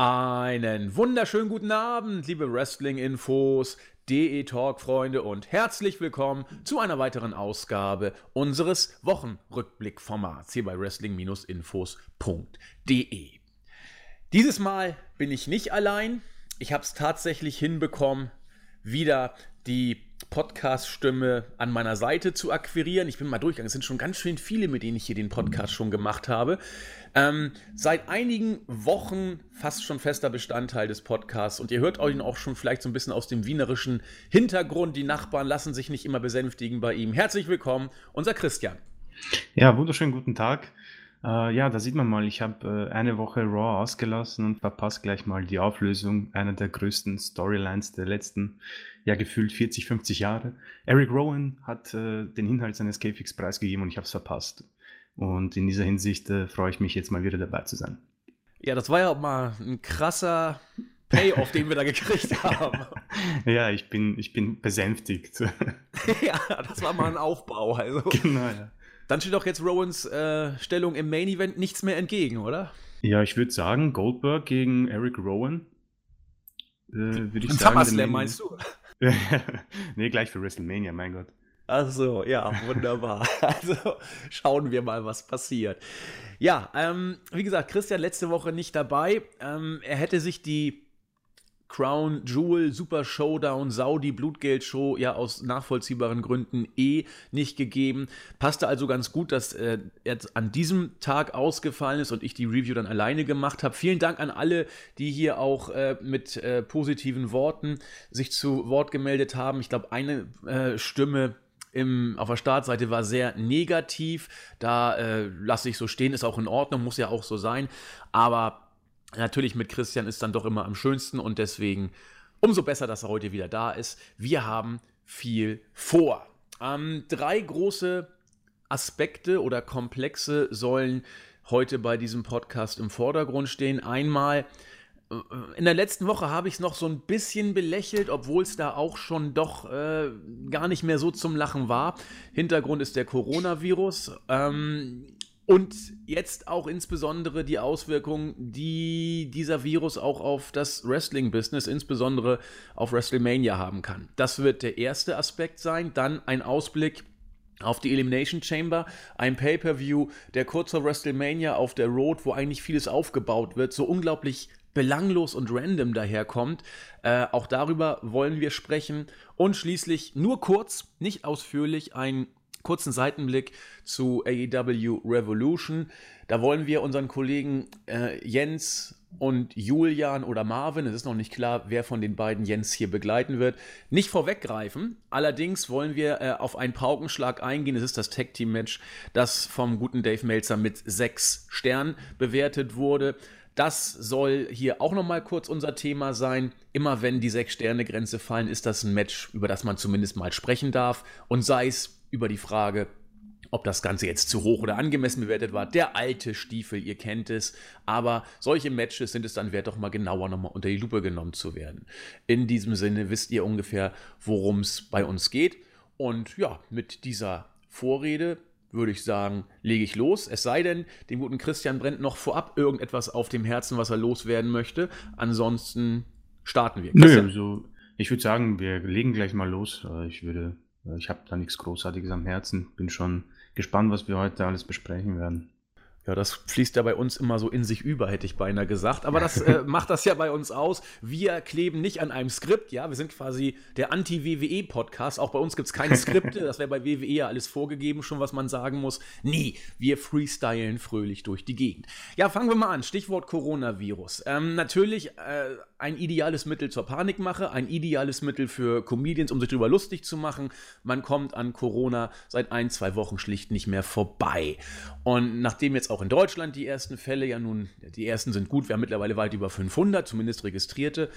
Einen wunderschönen guten Abend, liebe Wrestling-Infos, DE-Talk-Freunde und herzlich willkommen zu einer weiteren Ausgabe unseres Wochenrückblick-Formats hier bei wrestling-infos.de. Dieses Mal bin ich nicht allein. Ich habe es tatsächlich hinbekommen, wieder die Podcast-Stimme an meiner Seite zu akquirieren. Ich bin mal durchgegangen. Es sind schon ganz schön viele, mit denen ich hier den Podcast schon gemacht habe. Ähm, seit einigen Wochen fast schon fester Bestandteil des Podcasts und ihr hört ihn auch schon vielleicht so ein bisschen aus dem wienerischen Hintergrund. Die Nachbarn lassen sich nicht immer besänftigen bei ihm. Herzlich willkommen, unser Christian. Ja, wunderschönen guten Tag. Äh, ja, da sieht man mal, ich habe äh, eine Woche Raw ausgelassen und verpasse gleich mal die Auflösung einer der größten Storylines der letzten, ja, gefühlt 40, 50 Jahre. Eric Rowan hat äh, den Inhalt seines Käfigs preisgegeben und ich habe es verpasst. Und in dieser Hinsicht äh, freue ich mich jetzt mal wieder dabei zu sein. Ja, das war ja auch mal ein krasser Payoff, den wir da gekriegt haben. ja, ich bin, ich bin besänftigt. ja, das war mal ein Aufbau. Also. Genau, ja. Dann steht doch jetzt Rowans äh, Stellung im Main Event nichts mehr entgegen, oder? Ja, ich würde sagen, Goldberg gegen Eric Rowan. Äh, würde ich sagen. SummerSlam meinst du? nee, gleich für WrestleMania, mein Gott. Ach so, ja, wunderbar. also schauen wir mal, was passiert. Ja, ähm, wie gesagt, Christian letzte Woche nicht dabei. Ähm, er hätte sich die Crown Jewel Super Showdown Saudi Blutgeld Show ja aus nachvollziehbaren Gründen eh nicht gegeben. Passte also ganz gut, dass äh, er an diesem Tag ausgefallen ist und ich die Review dann alleine gemacht habe. Vielen Dank an alle, die hier auch äh, mit äh, positiven Worten sich zu Wort gemeldet haben. Ich glaube, eine äh, Stimme im, auf der Startseite war sehr negativ. Da äh, lasse ich so stehen, ist auch in Ordnung, muss ja auch so sein. Aber Natürlich mit Christian ist dann doch immer am schönsten und deswegen umso besser, dass er heute wieder da ist. Wir haben viel vor. Ähm, drei große Aspekte oder Komplexe sollen heute bei diesem Podcast im Vordergrund stehen. Einmal äh, in der letzten Woche habe ich es noch so ein bisschen belächelt, obwohl es da auch schon doch äh, gar nicht mehr so zum Lachen war. Hintergrund ist der Coronavirus. Ähm, und jetzt auch insbesondere die Auswirkungen, die dieser Virus auch auf das Wrestling-Business, insbesondere auf WrestleMania haben kann. Das wird der erste Aspekt sein. Dann ein Ausblick auf die Elimination Chamber, ein Pay-per-View, der kurz vor WrestleMania auf der Road, wo eigentlich vieles aufgebaut wird, so unglaublich belanglos und random daherkommt. Äh, auch darüber wollen wir sprechen. Und schließlich nur kurz, nicht ausführlich, ein kurzen Seitenblick zu AEW Revolution. Da wollen wir unseren Kollegen äh, Jens und Julian oder Marvin, es ist noch nicht klar, wer von den beiden Jens hier begleiten wird, nicht vorweggreifen. Allerdings wollen wir äh, auf einen Paukenschlag eingehen. Es ist das Tag Team Match, das vom guten Dave Meltzer mit sechs Sternen bewertet wurde. Das soll hier auch nochmal kurz unser Thema sein. Immer wenn die Sechs-Sterne-Grenze fallen, ist das ein Match, über das man zumindest mal sprechen darf. Und sei es über die Frage, ob das Ganze jetzt zu hoch oder angemessen bewertet war. Der alte Stiefel, ihr kennt es. Aber solche Matches sind es dann wert, doch mal genauer nochmal unter die Lupe genommen zu werden. In diesem Sinne wisst ihr ungefähr, worum es bei uns geht. Und ja, mit dieser Vorrede würde ich sagen, lege ich los. Es sei denn, dem guten Christian brennt noch vorab irgendetwas auf dem Herzen, was er loswerden möchte. Ansonsten starten wir. Christian. Nö, also ich würde sagen, wir legen gleich mal los. Ich würde ich habe da nichts Großartiges am Herzen. Bin schon gespannt, was wir heute alles besprechen werden. Ja, das fließt ja bei uns immer so in sich über, hätte ich beinahe gesagt. Aber das äh, macht das ja bei uns aus. Wir kleben nicht an einem Skript, ja. Wir sind quasi der Anti-WWE-Podcast. Auch bei uns gibt es keine Skripte. Das wäre bei WWE ja alles vorgegeben, schon was man sagen muss. Nee, wir freestylen fröhlich durch die Gegend. Ja, fangen wir mal an. Stichwort Coronavirus. Ähm, natürlich äh, ein ideales Mittel zur Panikmache, ein ideales Mittel für Comedians, um sich darüber lustig zu machen. Man kommt an Corona seit ein, zwei Wochen schlicht nicht mehr vorbei. Und nachdem jetzt auch in Deutschland die ersten Fälle, ja nun, die ersten sind gut, wir haben mittlerweile weit über 500, zumindest registrierte,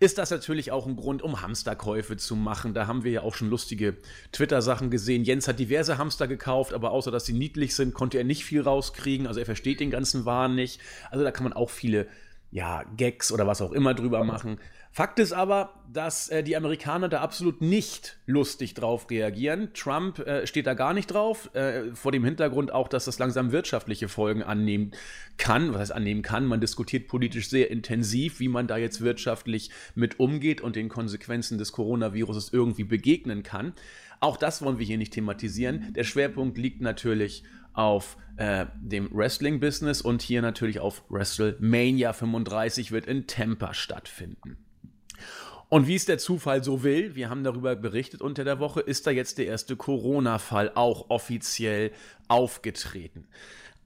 ist das natürlich auch ein Grund, um Hamsterkäufe zu machen. Da haben wir ja auch schon lustige Twitter-Sachen gesehen. Jens hat diverse Hamster gekauft, aber außer dass sie niedlich sind, konnte er nicht viel rauskriegen. Also er versteht den ganzen Wahn nicht. Also da kann man auch viele ja, Gags oder was auch immer drüber machen. Fakt ist aber, dass äh, die Amerikaner da absolut nicht lustig drauf reagieren. Trump äh, steht da gar nicht drauf, äh, vor dem Hintergrund auch, dass das langsam wirtschaftliche Folgen annehmen kann. Was heißt annehmen kann? Man diskutiert politisch sehr intensiv, wie man da jetzt wirtschaftlich mit umgeht und den Konsequenzen des Coronavirus irgendwie begegnen kann. Auch das wollen wir hier nicht thematisieren. Der Schwerpunkt liegt natürlich auf äh, dem Wrestling-Business und hier natürlich auf WrestleMania 35 wird in Tampa stattfinden. Und wie es der Zufall so will, wir haben darüber berichtet unter der Woche, ist da jetzt der erste Corona-Fall auch offiziell aufgetreten.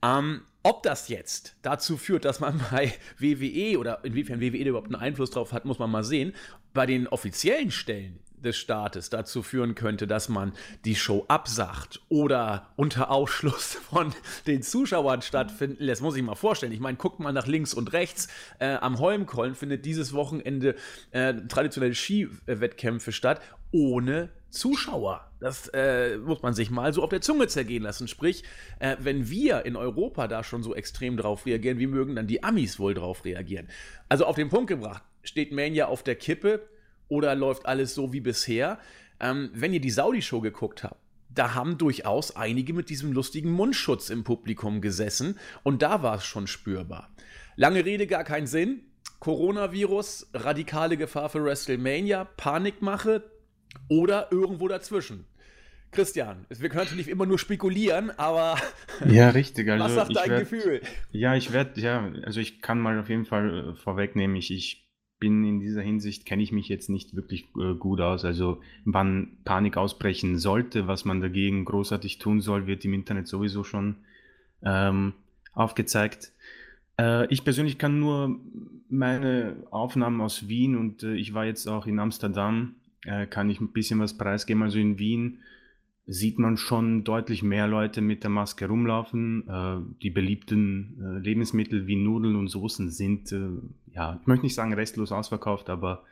Ähm, ob das jetzt dazu führt, dass man bei WWE oder inwiefern WWE überhaupt einen Einfluss drauf hat, muss man mal sehen. Bei den offiziellen Stellen des Staates dazu führen könnte, dass man die Show absagt oder unter Ausschluss von den Zuschauern stattfinden lässt, muss ich mal vorstellen. Ich meine, guckt mal nach links und rechts. Äh, am Holmkollen findet dieses Wochenende äh, traditionelle Skiwettkämpfe statt, ohne Zuschauer. Das äh, muss man sich mal so auf der Zunge zergehen lassen. Sprich, äh, wenn wir in Europa da schon so extrem drauf reagieren, wie mögen dann die Amis wohl drauf reagieren? Also auf den Punkt gebracht, steht Mania auf der Kippe oder läuft alles so wie bisher? Ähm, wenn ihr die Saudi-Show geguckt habt, da haben durchaus einige mit diesem lustigen Mundschutz im Publikum gesessen und da war es schon spürbar. Lange Rede, gar keinen Sinn. Coronavirus, radikale Gefahr für WrestleMania, Panikmache oder irgendwo dazwischen. Christian, wir können natürlich immer nur spekulieren, aber ja, richtig. Also was sagt dein werd, Gefühl? Ja, ich werde, ja, also ich kann mal auf jeden Fall vorwegnehmen, ich, ich bin in dieser Hinsicht, kenne ich mich jetzt nicht wirklich äh, gut aus. Also wann Panik ausbrechen sollte, was man dagegen großartig tun soll, wird im Internet sowieso schon ähm, aufgezeigt. Äh, ich persönlich kann nur meine Aufnahmen aus Wien und äh, ich war jetzt auch in Amsterdam, äh, kann ich ein bisschen was preisgeben. Also in Wien sieht man schon deutlich mehr Leute mit der Maske rumlaufen. Äh, die beliebten äh, Lebensmittel wie Nudeln und Soßen sind, ja, ich möchte nicht sagen restlos ausverkauft, aber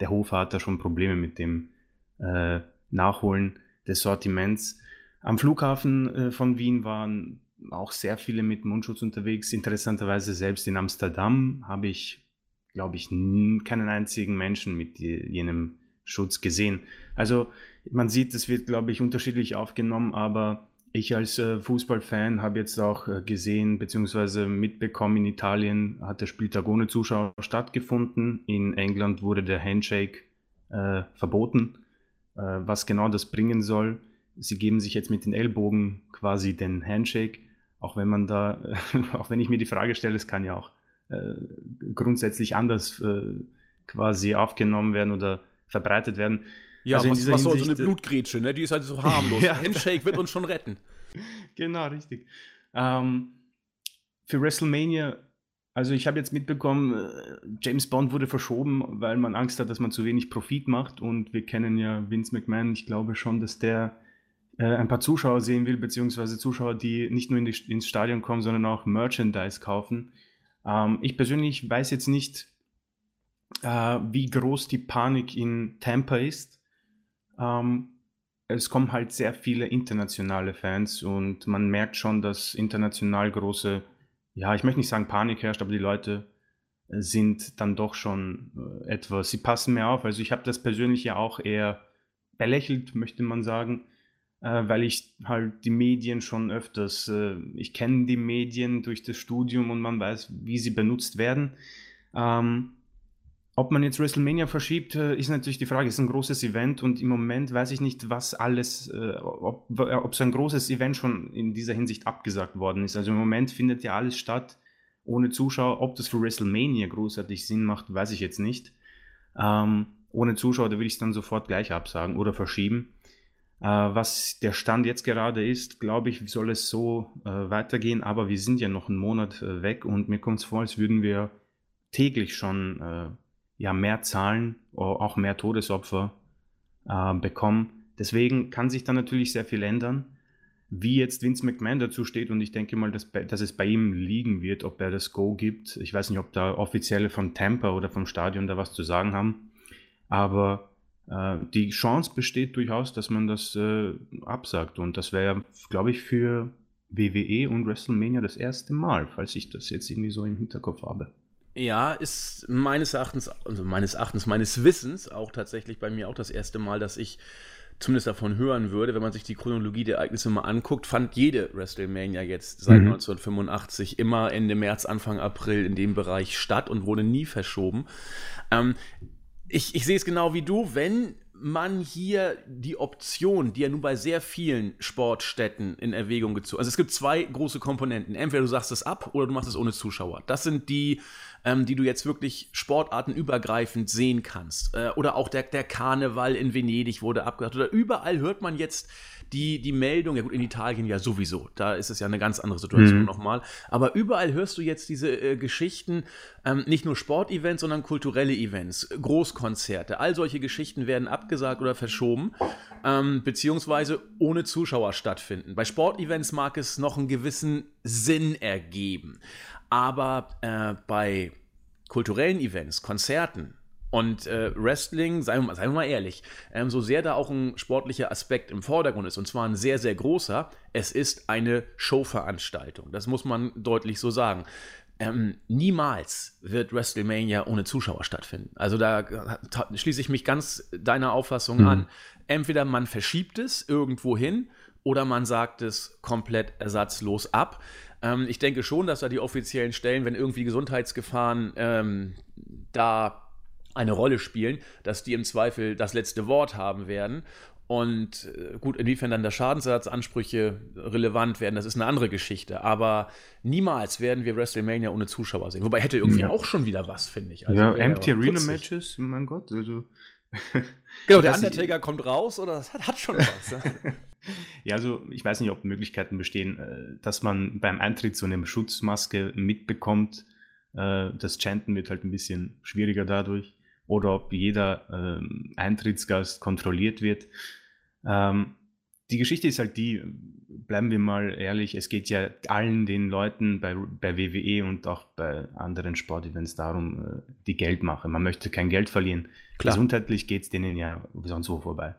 der Hof hat da schon Probleme mit dem äh, Nachholen des Sortiments. Am Flughafen äh, von Wien waren auch sehr viele mit Mundschutz unterwegs. Interessanterweise selbst in Amsterdam habe ich, glaube ich, keinen einzigen Menschen mit jenem Schutz gesehen. Also man sieht, es wird, glaube ich, unterschiedlich aufgenommen, aber ich als äh, Fußballfan habe jetzt auch äh, gesehen bzw. mitbekommen, in Italien hat der Spieltag ohne Zuschauer stattgefunden. In England wurde der Handshake äh, verboten, äh, was genau das bringen soll. Sie geben sich jetzt mit den Ellbogen quasi den Handshake, auch wenn man da, auch wenn ich mir die Frage stelle, es kann ja auch äh, grundsätzlich anders äh, quasi aufgenommen werden oder verbreitet werden. Ja, also was, was soll so eine Blutgrätsche, ne? Die ist halt so harmlos. ja. Handshake wird uns schon retten. Genau, richtig. Ähm, für WrestleMania, also ich habe jetzt mitbekommen, äh, James Bond wurde verschoben, weil man Angst hat, dass man zu wenig Profit macht. Und wir kennen ja Vince McMahon. Ich glaube schon, dass der äh, ein paar Zuschauer sehen will, beziehungsweise Zuschauer, die nicht nur in die, ins Stadion kommen, sondern auch Merchandise kaufen. Ähm, ich persönlich weiß jetzt nicht, äh, wie groß die Panik in Tampa ist. Ähm, es kommen halt sehr viele internationale Fans und man merkt schon, dass international große, ja, ich möchte nicht sagen Panik herrscht, aber die Leute äh, sind dann doch schon äh, etwas, sie passen mehr auf. Also ich habe das persönlich ja auch eher belächelt, möchte man sagen, äh, weil ich halt die Medien schon öfters, äh, ich kenne die Medien durch das Studium und man weiß, wie sie benutzt werden. Ähm, ob man jetzt WrestleMania verschiebt, äh, ist natürlich die Frage. Es ist ein großes Event und im Moment weiß ich nicht, was alles, äh, ob, ob so ein großes Event schon in dieser Hinsicht abgesagt worden ist. Also im Moment findet ja alles statt ohne Zuschauer. Ob das für WrestleMania großartig Sinn macht, weiß ich jetzt nicht. Ähm, ohne Zuschauer, da würde ich es dann sofort gleich absagen oder verschieben. Äh, was der Stand jetzt gerade ist, glaube ich, soll es so äh, weitergehen, aber wir sind ja noch einen Monat äh, weg und mir kommt es vor, als würden wir täglich schon äh, ja mehr Zahlen, auch mehr Todesopfer äh, bekommen. Deswegen kann sich da natürlich sehr viel ändern. Wie jetzt Vince McMahon dazu steht, und ich denke mal, dass, dass es bei ihm liegen wird, ob er das Go gibt. Ich weiß nicht, ob da Offizielle von Tampa oder vom Stadion da was zu sagen haben. Aber äh, die Chance besteht durchaus, dass man das äh, absagt. Und das wäre, glaube ich, für WWE und WrestleMania das erste Mal, falls ich das jetzt irgendwie so im Hinterkopf habe. Ja, ist meines Erachtens, also meines Erachtens, meines Wissens auch tatsächlich bei mir auch das erste Mal, dass ich zumindest davon hören würde, wenn man sich die Chronologie der Ereignisse mal anguckt, fand jede WrestleMania jetzt seit mhm. 1985 immer Ende März, Anfang April in dem Bereich statt und wurde nie verschoben. Ähm, ich, ich sehe es genau wie du, wenn man hier die Option, die ja nun bei sehr vielen Sportstätten in Erwägung gezogen Also es gibt zwei große Komponenten. Entweder du sagst es ab oder du machst es ohne Zuschauer. Das sind die, ähm, die du jetzt wirklich sportartenübergreifend sehen kannst. Äh, oder auch der, der Karneval in Venedig wurde abgehört. Oder überall hört man jetzt die, die Meldung, ja gut, in Italien ja sowieso, da ist es ja eine ganz andere Situation mhm. nochmal. Aber überall hörst du jetzt diese äh, Geschichten, ähm, nicht nur Sportevents, sondern kulturelle Events, Großkonzerte, all solche Geschichten werden abgesagt oder verschoben, ähm, beziehungsweise ohne Zuschauer stattfinden. Bei Sportevents mag es noch einen gewissen Sinn ergeben. Aber äh, bei kulturellen Events, Konzerten, und äh, Wrestling, seien wir, mal, seien wir mal ehrlich, ähm, so sehr da auch ein sportlicher Aspekt im Vordergrund ist, und zwar ein sehr, sehr großer, es ist eine Showveranstaltung. Das muss man deutlich so sagen. Ähm, niemals wird WrestleMania ohne Zuschauer stattfinden. Also da schließe ich mich ganz deiner Auffassung mhm. an. Entweder man verschiebt es irgendwo hin oder man sagt es komplett ersatzlos ab. Ähm, ich denke schon, dass da die offiziellen Stellen, wenn irgendwie Gesundheitsgefahren ähm, da eine Rolle spielen, dass die im Zweifel das letzte Wort haben werden. Und äh, gut, inwiefern dann der Schadensersatzansprüche relevant werden, das ist eine andere Geschichte. Aber niemals werden wir WrestleMania ohne Zuschauer sehen. Wobei hätte irgendwie ja. auch schon wieder was, finde ich. Also ja, Empty Arena Matches, mein Gott. Also, genau, der Undertaker kommt raus oder das hat, hat schon was. Ja, also ich weiß nicht, ob Möglichkeiten bestehen, äh, dass man beim Eintritt so eine Schutzmaske mitbekommt. Äh, das Chanten wird halt ein bisschen schwieriger dadurch oder ob jeder ähm, Eintrittsgast kontrolliert wird. Ähm, die Geschichte ist halt die, bleiben wir mal ehrlich, es geht ja allen den Leuten bei, bei WWE und auch bei anderen Sportevents darum, äh, die Geldmache. Man möchte kein Geld verlieren. Klar. Gesundheitlich geht es denen ja sonst wo vorbei.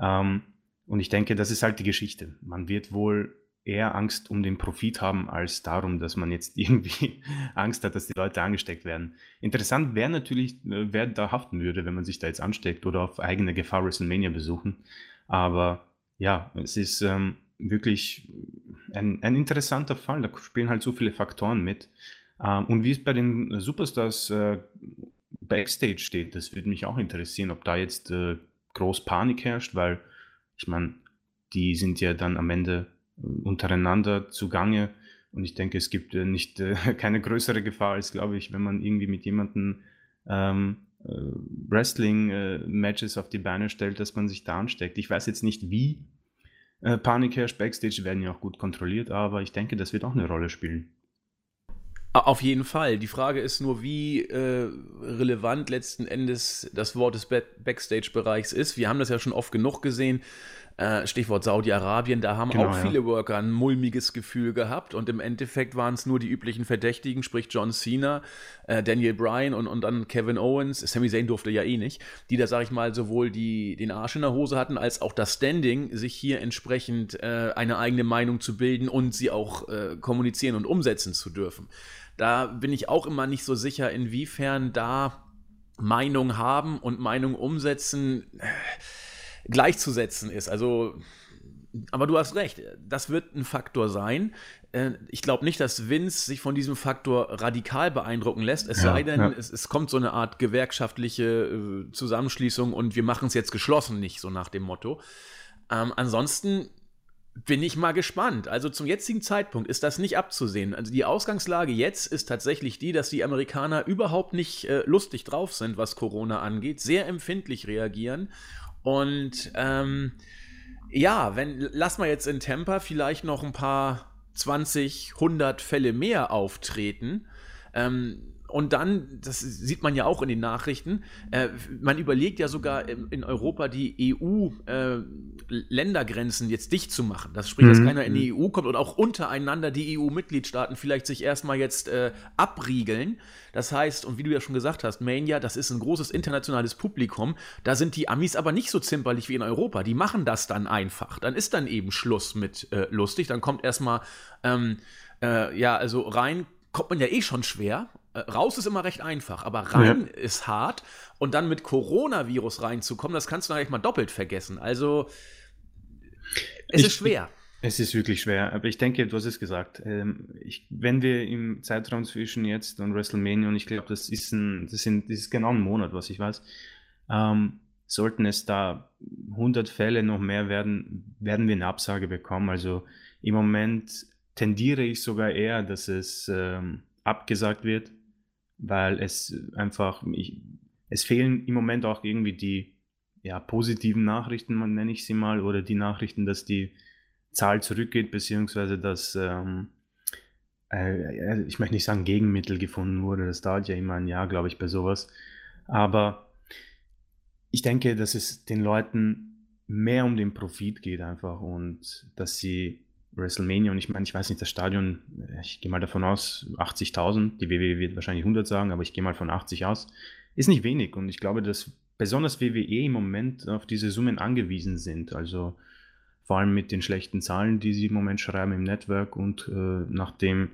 Ähm, und ich denke, das ist halt die Geschichte. Man wird wohl eher Angst um den Profit haben, als darum, dass man jetzt irgendwie Angst hat, dass die Leute angesteckt werden. Interessant wäre natürlich, äh, wer da haften würde, wenn man sich da jetzt ansteckt oder auf eigene Gefahr WrestleMania besuchen. Aber ja, es ist ähm, wirklich ein, ein interessanter Fall. Da spielen halt so viele Faktoren mit. Ähm, und wie es bei den Superstars äh, Backstage steht, das würde mich auch interessieren, ob da jetzt äh, groß Panik herrscht, weil ich meine, die sind ja dann am Ende untereinander zugange. Und ich denke, es gibt äh, nicht äh, keine größere Gefahr als, glaube ich, wenn man irgendwie mit jemandem ähm, äh, Wrestling-Matches auf die Beine stellt, dass man sich da ansteckt. Ich weiß jetzt nicht, wie äh, Panik herrscht. Backstage werden ja auch gut kontrolliert, aber ich denke, das wird auch eine Rolle spielen. Auf jeden Fall. Die Frage ist nur, wie äh, relevant letzten Endes das Wort des Backstage-Bereichs ist. Wir haben das ja schon oft genug gesehen. Äh, Stichwort Saudi-Arabien, da haben genau, auch viele ja. Worker ein mulmiges Gefühl gehabt und im Endeffekt waren es nur die üblichen Verdächtigen, sprich John Cena, äh, Daniel Bryan und, und dann Kevin Owens, Sami Zayn durfte ja eh nicht, die da, sag ich mal, sowohl die, den Arsch in der Hose hatten, als auch das Standing, sich hier entsprechend äh, eine eigene Meinung zu bilden und sie auch äh, kommunizieren und umsetzen zu dürfen. Da bin ich auch immer nicht so sicher, inwiefern da Meinung haben und Meinung umsetzen äh, gleichzusetzen ist. Also, aber du hast recht, das wird ein Faktor sein. Äh, ich glaube nicht, dass Vince sich von diesem Faktor radikal beeindrucken lässt, es ja, sei denn, ja. es, es, kommt so eine Art gewerkschaftliche äh, Zusammenschließung und wir machen es jetzt geschlossen, nicht so nach dem Motto. Ähm, ansonsten bin ich mal gespannt. Also zum jetzigen Zeitpunkt ist das nicht abzusehen. Also die Ausgangslage jetzt ist tatsächlich die, dass die Amerikaner überhaupt nicht äh, lustig drauf sind, was Corona angeht, sehr empfindlich reagieren und ähm, ja, wenn, lass mal jetzt in Tampa vielleicht noch ein paar 20, 100 Fälle mehr auftreten. Ähm, und dann, das sieht man ja auch in den Nachrichten, äh, man überlegt ja sogar in, Europa die EU-Ländergrenzen äh, jetzt dicht zu machen. Das spricht, mhm. dass keiner in die EU kommt und auch untereinander die EU-Mitgliedstaaten vielleicht sich erstmal jetzt äh, abriegeln. Das heißt, und wie du ja schon gesagt hast, Mania, das ist ein großes internationales Publikum. Da sind die Amis aber nicht so zimperlich wie in Europa. Die machen das dann einfach. Dann ist dann eben Schluss mit äh, lustig. Dann kommt erstmal, ähm, äh, ja, also rein kommt man ja eh schon schwer raus ist immer recht einfach, aber rein ja. ist hart. Und dann mit Coronavirus reinzukommen, das kannst du eigentlich mal doppelt vergessen. Also, es ich, ist schwer. Es ist wirklich schwer, aber ich denke, du hast es gesagt. Ähm, ich, wenn wir im Zeitraum zwischen jetzt und WrestleMania, und ich glaube, das ist ein, das sind, das ist genau ein Monat, was ich weiß, ähm, sollten es da 100 Fälle noch mehr werden, werden wir eine Absage bekommen. Also im Moment tendiere ich sogar eher, dass es ähm, abgesagt wird, weil es einfach, ich, es fehlen im Moment auch irgendwie die ja, positiven Nachrichten, nenne ich sie mal, oder die Nachrichten, dass die Zahl zurückgeht, beziehungsweise dass, ähm, äh, ich möchte nicht sagen, Gegenmittel gefunden wurde. Das dauert ja immer ein Jahr, glaube ich, bei sowas. Aber ich denke, dass es den Leuten mehr um den Profit geht einfach und dass sie WrestleMania und ich meine, ich weiß nicht, das Stadion, ich gehe mal davon aus, 80.000, die WWE wird wahrscheinlich 100 sagen, aber ich gehe mal von 80 aus, ist nicht wenig und ich glaube, dass besonders WWE im Moment auf diese Summen angewiesen sind, also vor allem mit den schlechten Zahlen, die sie im Moment schreiben im Network und äh, nach dem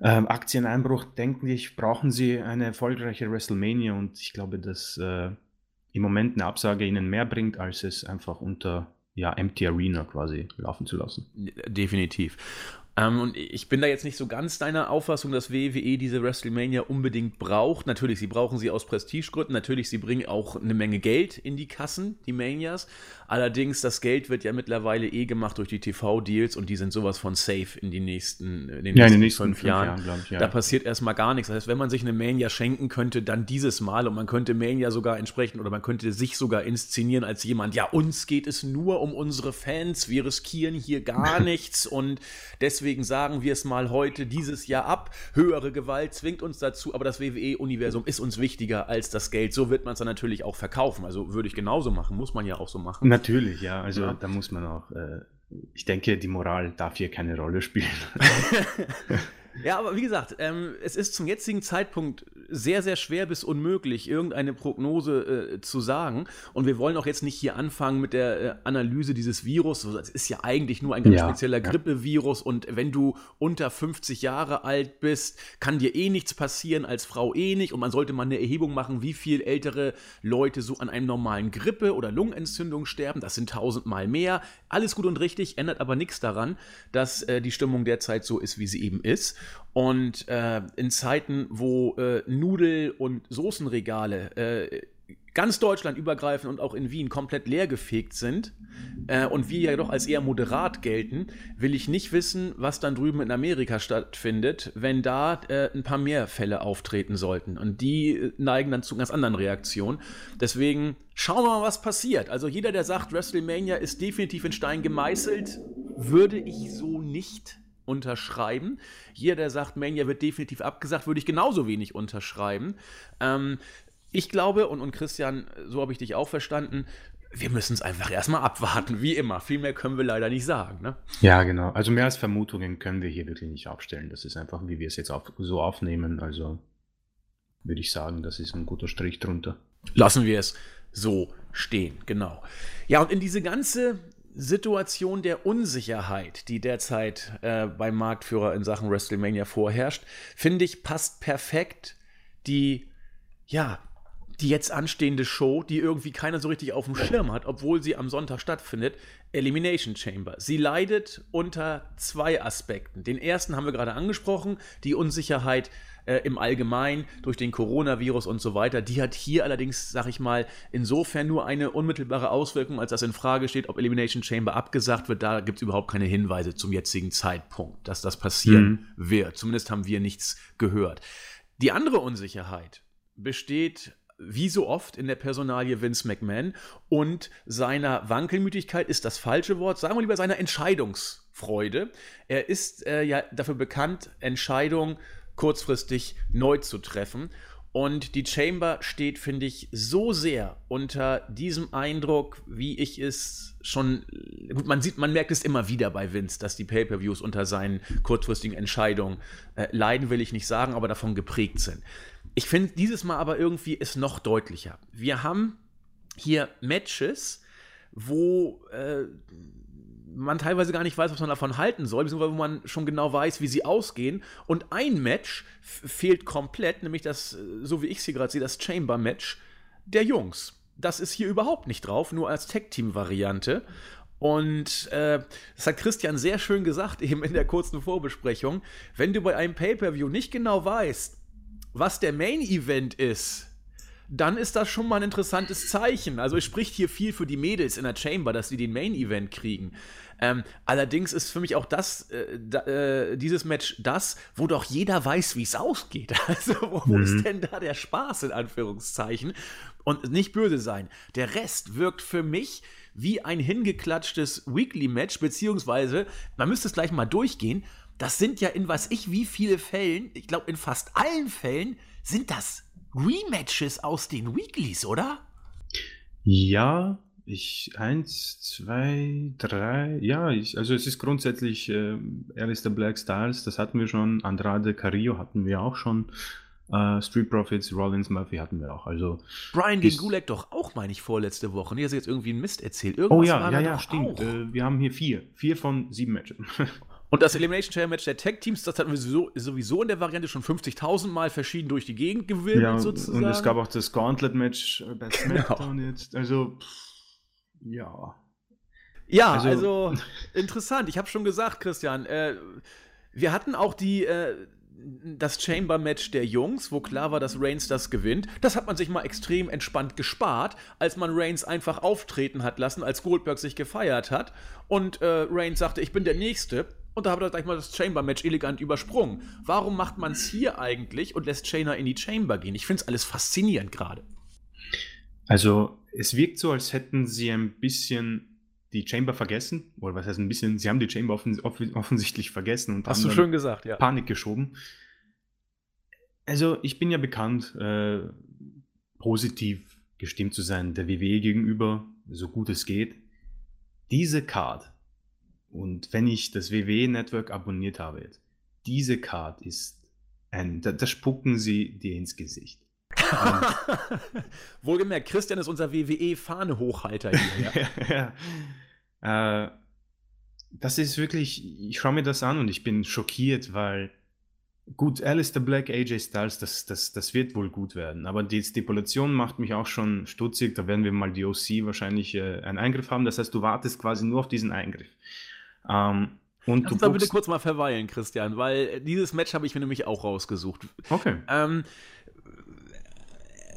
äh, Aktieneinbruch, denke ich, brauchen sie eine erfolgreiche WrestleMania und ich glaube, dass äh, im Moment eine Absage ihnen mehr bringt, als es einfach unter ja, Empty Arena quasi laufen zu lassen. Definitiv. Ähm, und ich bin da jetzt nicht so ganz deiner Auffassung, dass WWE diese WrestleMania unbedingt braucht. Natürlich, sie brauchen sie aus Prestigegründen. Natürlich, sie bringen auch eine Menge Geld in die Kassen, die Manias. Allerdings, das Geld wird ja mittlerweile eh gemacht durch die TV-Deals und die sind sowas von safe in, die nächsten, in den ja, nächsten, in den nächsten fünf, fünf Jahren. Jahren ich, ja. Da passiert erstmal gar nichts. Das heißt, wenn man sich eine Mania schenken könnte, dann dieses Mal und man könnte Mania sogar entsprechend oder man könnte sich sogar inszenieren als jemand, ja, uns geht es nur um unsere Fans, wir riskieren hier gar nichts und deswegen sagen wir es mal heute dieses Jahr ab. Höhere Gewalt zwingt uns dazu, aber das WWE-Universum ist uns wichtiger als das Geld. So wird man es dann natürlich auch verkaufen. Also würde ich genauso machen, muss man ja auch so machen. Natürlich, ja. Also ja. da muss man auch, äh, ich denke, die Moral darf hier keine Rolle spielen. Ja, aber wie gesagt, ähm, es ist zum jetzigen Zeitpunkt sehr, sehr schwer bis unmöglich, irgendeine Prognose äh, zu sagen. Und wir wollen auch jetzt nicht hier anfangen mit der äh, Analyse dieses Virus. Es ist ja eigentlich nur ein ganz ja, spezieller ja. Grippevirus. Und wenn du unter 50 Jahre alt bist, kann dir eh nichts passieren, als Frau eh nicht. Und man sollte mal eine Erhebung machen, wie viel ältere Leute so an einem normalen Grippe- oder Lungenentzündung sterben. Das sind tausendmal mehr. Alles gut und richtig, ändert aber nichts daran, dass äh, die Stimmung derzeit so ist, wie sie eben ist. Und äh, in Zeiten, wo äh, Nudel- und Soßenregale äh, ganz Deutschland übergreifend und auch in Wien komplett leergefegt sind äh, und wir ja doch als eher moderat gelten, will ich nicht wissen, was dann drüben in Amerika stattfindet, wenn da äh, ein paar mehr Fälle auftreten sollten. Und die äh, neigen dann zu ganz anderen Reaktionen. Deswegen schauen wir mal, was passiert. Also jeder, der sagt, WrestleMania ist definitiv in Stein gemeißelt, würde ich so nicht unterschreiben. Jeder, der sagt, Mania wird definitiv abgesagt, würde ich genauso wenig unterschreiben. Ähm, ich glaube, und, und Christian, so habe ich dich auch verstanden, wir müssen es einfach erstmal abwarten, wie immer. Viel mehr können wir leider nicht sagen. Ne? Ja, genau. Also mehr als Vermutungen können wir hier wirklich nicht aufstellen. Das ist einfach, wie wir es jetzt auf, so aufnehmen. Also würde ich sagen, das ist ein guter Strich drunter. Lassen wir es so stehen, genau. Ja, und in diese ganze Situation der Unsicherheit, die derzeit äh, beim Marktführer in Sachen WrestleMania vorherrscht, finde ich, passt perfekt die, ja, die jetzt anstehende Show, die irgendwie keiner so richtig auf dem Schirm hat, obwohl sie am Sonntag stattfindet, Elimination Chamber. Sie leidet unter zwei Aspekten. Den ersten haben wir gerade angesprochen, die Unsicherheit äh, im Allgemeinen durch den Coronavirus und so weiter. Die hat hier allerdings, sag ich mal, insofern nur eine unmittelbare Auswirkung, als das in Frage steht, ob Elimination Chamber abgesagt wird. Da gibt es überhaupt keine Hinweise zum jetzigen Zeitpunkt, dass das passieren mhm. wird. Zumindest haben wir nichts gehört. Die andere Unsicherheit besteht wie so oft in der Personalie Vince McMahon und seiner Wankelmütigkeit ist das falsche Wort, sagen wir lieber seiner Entscheidungsfreude. Er ist äh, ja dafür bekannt, Entscheidungen kurzfristig neu zu treffen. Und die Chamber steht, finde ich, so sehr unter diesem Eindruck, wie ich es schon. Gut, man sieht, man merkt es immer wieder bei Vince, dass die Pay-per-Views unter seinen kurzfristigen Entscheidungen äh, leiden, will ich nicht sagen, aber davon geprägt sind. Ich finde dieses Mal aber irgendwie ist noch deutlicher. Wir haben hier Matches, wo äh, man teilweise gar nicht weiß, was man davon halten soll, beziehungsweise wo man schon genau weiß, wie sie ausgehen. Und ein Match fehlt komplett, nämlich das, so wie ich es hier gerade sehe, das Chamber-Match der Jungs. Das ist hier überhaupt nicht drauf, nur als Tag-Team-Variante. Und äh, das hat Christian sehr schön gesagt, eben in der kurzen Vorbesprechung. Wenn du bei einem Pay-Per-View nicht genau weißt, was der Main-Event ist, dann ist das schon mal ein interessantes Zeichen. Also es spricht hier viel für die Mädels in der Chamber, dass sie den Main-Event kriegen. Ähm, allerdings ist für mich auch das, äh, da, äh, dieses Match das, wo doch jeder weiß, wie es ausgeht. Also, wo, mhm. ist denn da der Spaß, in Anführungszeichen? Und nicht böse sein. Der Rest wirkt für mich wie ein hingeklatschtes Weekly-Match, beziehungsweise, man müsste es gleich mal durchgehen. Das sind ja in was ich wie viele Fällen, ich glaube in fast allen Fällen, sind das Rematches aus den Weeklies, oder? Ja, ich, eins, zwei, drei, ja, ich, also es ist grundsätzlich äh, Alistair Black Styles, das hatten wir schon, Andrade Carrillo hatten wir auch schon, äh, Street Profits, Rollins, Murphy hatten wir auch, also. Brian gegen Gulak doch auch, meine ich, vorletzte Woche. Nee, hast jetzt irgendwie einen Mist erzählt. Irgendwas oh ja, ja, ja, stimmt. Äh, wir haben hier vier, vier von sieben Matches. Und das Elimination Chamber Match der Tag Teams, das hatten wir sowieso, sowieso in der Variante schon 50.000 Mal verschieden durch die Gegend gewirbelt, ja, sozusagen. Und es gab auch das Gauntlet Match bei genau. SmackDown genau. jetzt. Also, pff ja. Ja, also, also interessant. Ich habe schon gesagt, Christian, äh, wir hatten auch die, äh, das Chamber-Match der Jungs, wo klar war, dass Reigns das gewinnt. Das hat man sich mal extrem entspannt gespart, als man Reigns einfach auftreten hat lassen, als Goldberg sich gefeiert hat. Und äh, Reigns sagte, ich bin der Nächste. Und da hat er gleich mal das Chamber-Match elegant übersprungen. Warum macht man es hier eigentlich und lässt Shayna in die Chamber gehen? Ich finde es alles faszinierend gerade. Also es wirkt so, als hätten sie ein bisschen die Chamber vergessen. Oder was heißt ein bisschen? Sie haben die Chamber offens offensichtlich vergessen und Hast haben du schön gesagt, ja. Panik geschoben. Also ich bin ja bekannt, äh, positiv gestimmt zu sein der WWE gegenüber, so gut es geht. Diese Card, und wenn ich das WWE-Network abonniert habe jetzt, diese Card ist ein, da, da spucken sie dir ins Gesicht. Wohlgemerkt, Christian ist unser WWE-Fahne-Hochhalter hier. Ja. ja. Äh, das ist wirklich, ich schaue mir das an und ich bin schockiert, weil gut, Alistair Black, AJ Styles, das, das, das wird wohl gut werden. Aber die Stipulation macht mich auch schon stutzig. Da werden wir mal die OC wahrscheinlich äh, einen Eingriff haben. Das heißt, du wartest quasi nur auf diesen Eingriff. Ähm, und Lass du da bitte kurz mal verweilen, Christian, weil dieses Match habe ich mir nämlich auch rausgesucht. Okay. Ähm,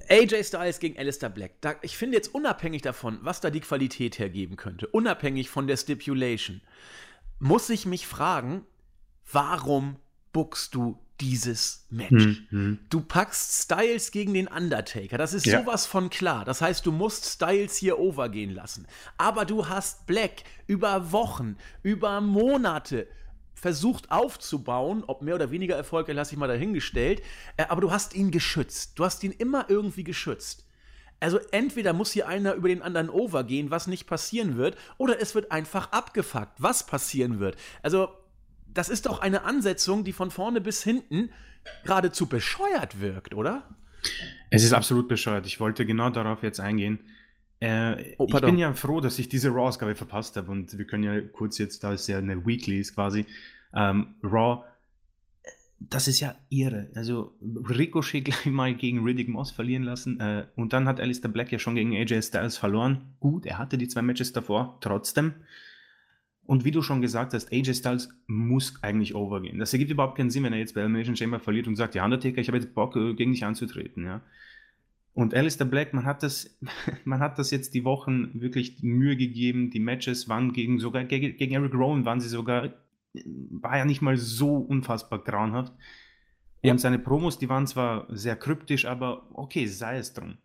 AJ Styles gegen Alistair Black. Da, ich finde jetzt unabhängig davon, was da die Qualität hergeben könnte, unabhängig von der Stipulation, muss ich mich fragen, warum buckst du dieses Match? Mhm. Du packst Styles gegen den Undertaker. Das ist ja. sowas von klar. Das heißt, du musst Styles hier overgehen lassen. Aber du hast Black über Wochen, über Monate versucht aufzubauen, ob mehr oder weniger Erfolg, lasse ich mal dahingestellt, äh, aber du hast ihn geschützt. Du hast ihn immer irgendwie geschützt. Also entweder muss hier einer über den anderen overgehen, was nicht passieren wird, oder es wird einfach abgefuckt, was passieren wird. Also das ist doch eine Ansetzung, die von vorne bis hinten geradezu bescheuert wirkt, oder? Es ist absolut bescheuert. Ich wollte genau darauf jetzt eingehen. Äh, oh, ich bin ja froh, dass ich diese Raw-Ausgabe verpasst habe und wir können ja kurz jetzt, da es ja eine Weekly ist quasi, ähm, Raw, das ist ja irre. Also Ricochet gleich mal gegen Riddick Moss verlieren lassen äh, und dann hat Alistair Black ja schon gegen AJ Styles verloren. Gut, er hatte die zwei Matches davor, trotzdem. Und wie du schon gesagt hast, AJ Styles muss eigentlich overgehen. Das ergibt überhaupt keinen Sinn, wenn er jetzt bei Elimination Chamber verliert und sagt, ja, Undertaker, ich habe jetzt Bock, äh, gegen dich anzutreten, ja. Und Alistair Black, man hat das, man hat das jetzt die Wochen wirklich Mühe gegeben. Die Matches waren gegen sogar gegen, Eric Rowan waren sie sogar, war ja nicht mal so unfassbar grauenhaft. Ja. Und seine Promos, die waren zwar sehr kryptisch, aber okay, sei es drum.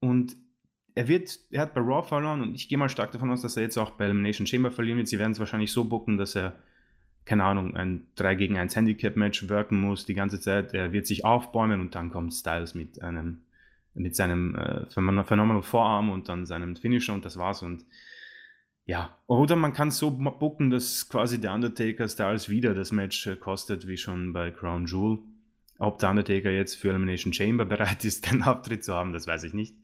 Und er wird, er hat bei Raw verloren und ich gehe mal stark davon aus, dass er jetzt auch bei Elimination Chamber verlieren wird. Sie werden es wahrscheinlich so bucken, dass er keine Ahnung, ein 3 gegen 1 Handicap-Match wirken muss die ganze Zeit. Er wird sich aufbäumen und dann kommt Styles mit einem, mit seinem äh, Phenomenal Vorarm und dann seinem Finisher und das war's. Und ja, oder man kann es so bucken, dass quasi der Undertaker Styles wieder das Match äh, kostet, wie schon bei Crown Jewel. Ob der Undertaker jetzt für Elimination Chamber bereit ist, den Auftritt zu haben, das weiß ich nicht.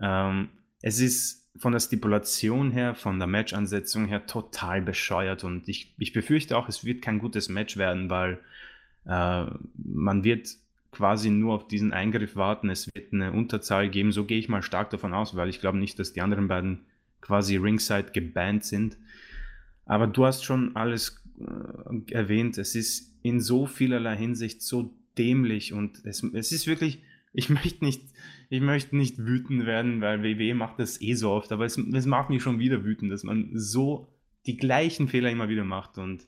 Ähm, es ist von der Stipulation her, von der Matchansetzung her total bescheuert und ich, ich befürchte auch, es wird kein gutes Match werden, weil äh, man wird quasi nur auf diesen Eingriff warten, es wird eine Unterzahl geben, so gehe ich mal stark davon aus, weil ich glaube nicht, dass die anderen beiden quasi ringside gebannt sind. Aber du hast schon alles äh, erwähnt, es ist in so vielerlei Hinsicht so dämlich und es, es ist wirklich, ich möchte nicht, ich möchte nicht wütend werden, weil WWE macht das eh so oft, aber es, es macht mich schon wieder wütend, dass man so die gleichen Fehler immer wieder macht und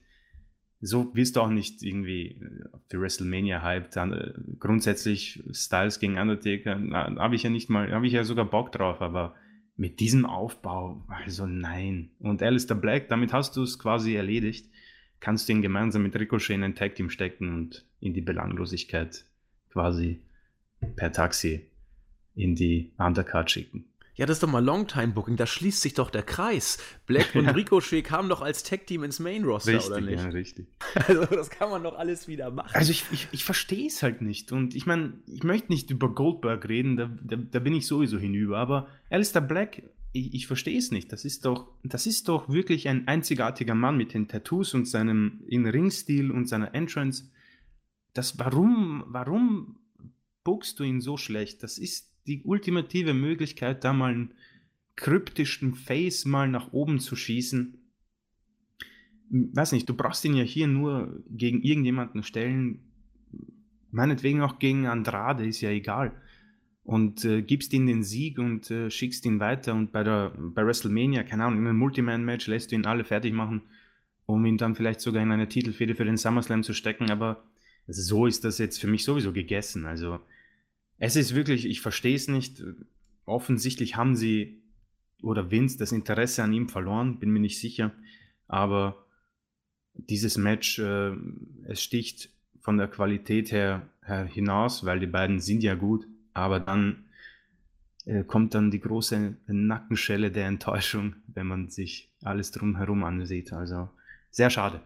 so wirst du auch nicht irgendwie für WrestleMania hyped. Äh, grundsätzlich Styles gegen Undertaker, habe ich ja nicht mal, habe ich ja sogar Bock drauf, aber mit diesem Aufbau, also nein. Und Alistair Black, damit hast du es quasi erledigt. Kannst du ihn gemeinsam mit Ricochet in ein Tag Team stecken und in die Belanglosigkeit quasi per Taxi in die Undercard schicken. Ja, das ist doch mal Longtime Booking, da schließt sich doch der Kreis. Black und Ricochet kamen doch als Tag-Team ins Main-Roster, oder nicht? Ja, richtig. Also, das kann man doch alles wieder machen. Also, ich, ich, ich verstehe es halt nicht. Und ich meine, ich möchte nicht über Goldberg reden, da, da, da bin ich sowieso hinüber. Aber Alistair Black, ich, ich verstehe es nicht. Das ist, doch, das ist doch wirklich ein einzigartiger Mann mit den Tattoos und seinem In-Ring-Stil und seiner Entrance. Das, warum, warum bookst du ihn so schlecht? Das ist die ultimative Möglichkeit, da mal einen kryptischen Face mal nach oben zu schießen. Weiß nicht, du brauchst ihn ja hier nur gegen irgendjemanden stellen, meinetwegen auch gegen Andrade, ist ja egal. Und äh, gibst ihm den Sieg und äh, schickst ihn weiter und bei der bei WrestleMania, keine Ahnung, in einem Multiman-Match lässt du ihn alle fertig machen, um ihn dann vielleicht sogar in eine Titelfehde für den SummerSlam zu stecken, aber so ist das jetzt für mich sowieso gegessen. Also es ist wirklich, ich verstehe es nicht. Offensichtlich haben sie oder Vince das Interesse an ihm verloren, bin mir nicht sicher. Aber dieses Match, äh, es sticht von der Qualität her, her, hinaus, weil die beiden sind ja gut. Aber dann äh, kommt dann die große Nackenschelle der Enttäuschung, wenn man sich alles drumherum ansieht. Also sehr schade.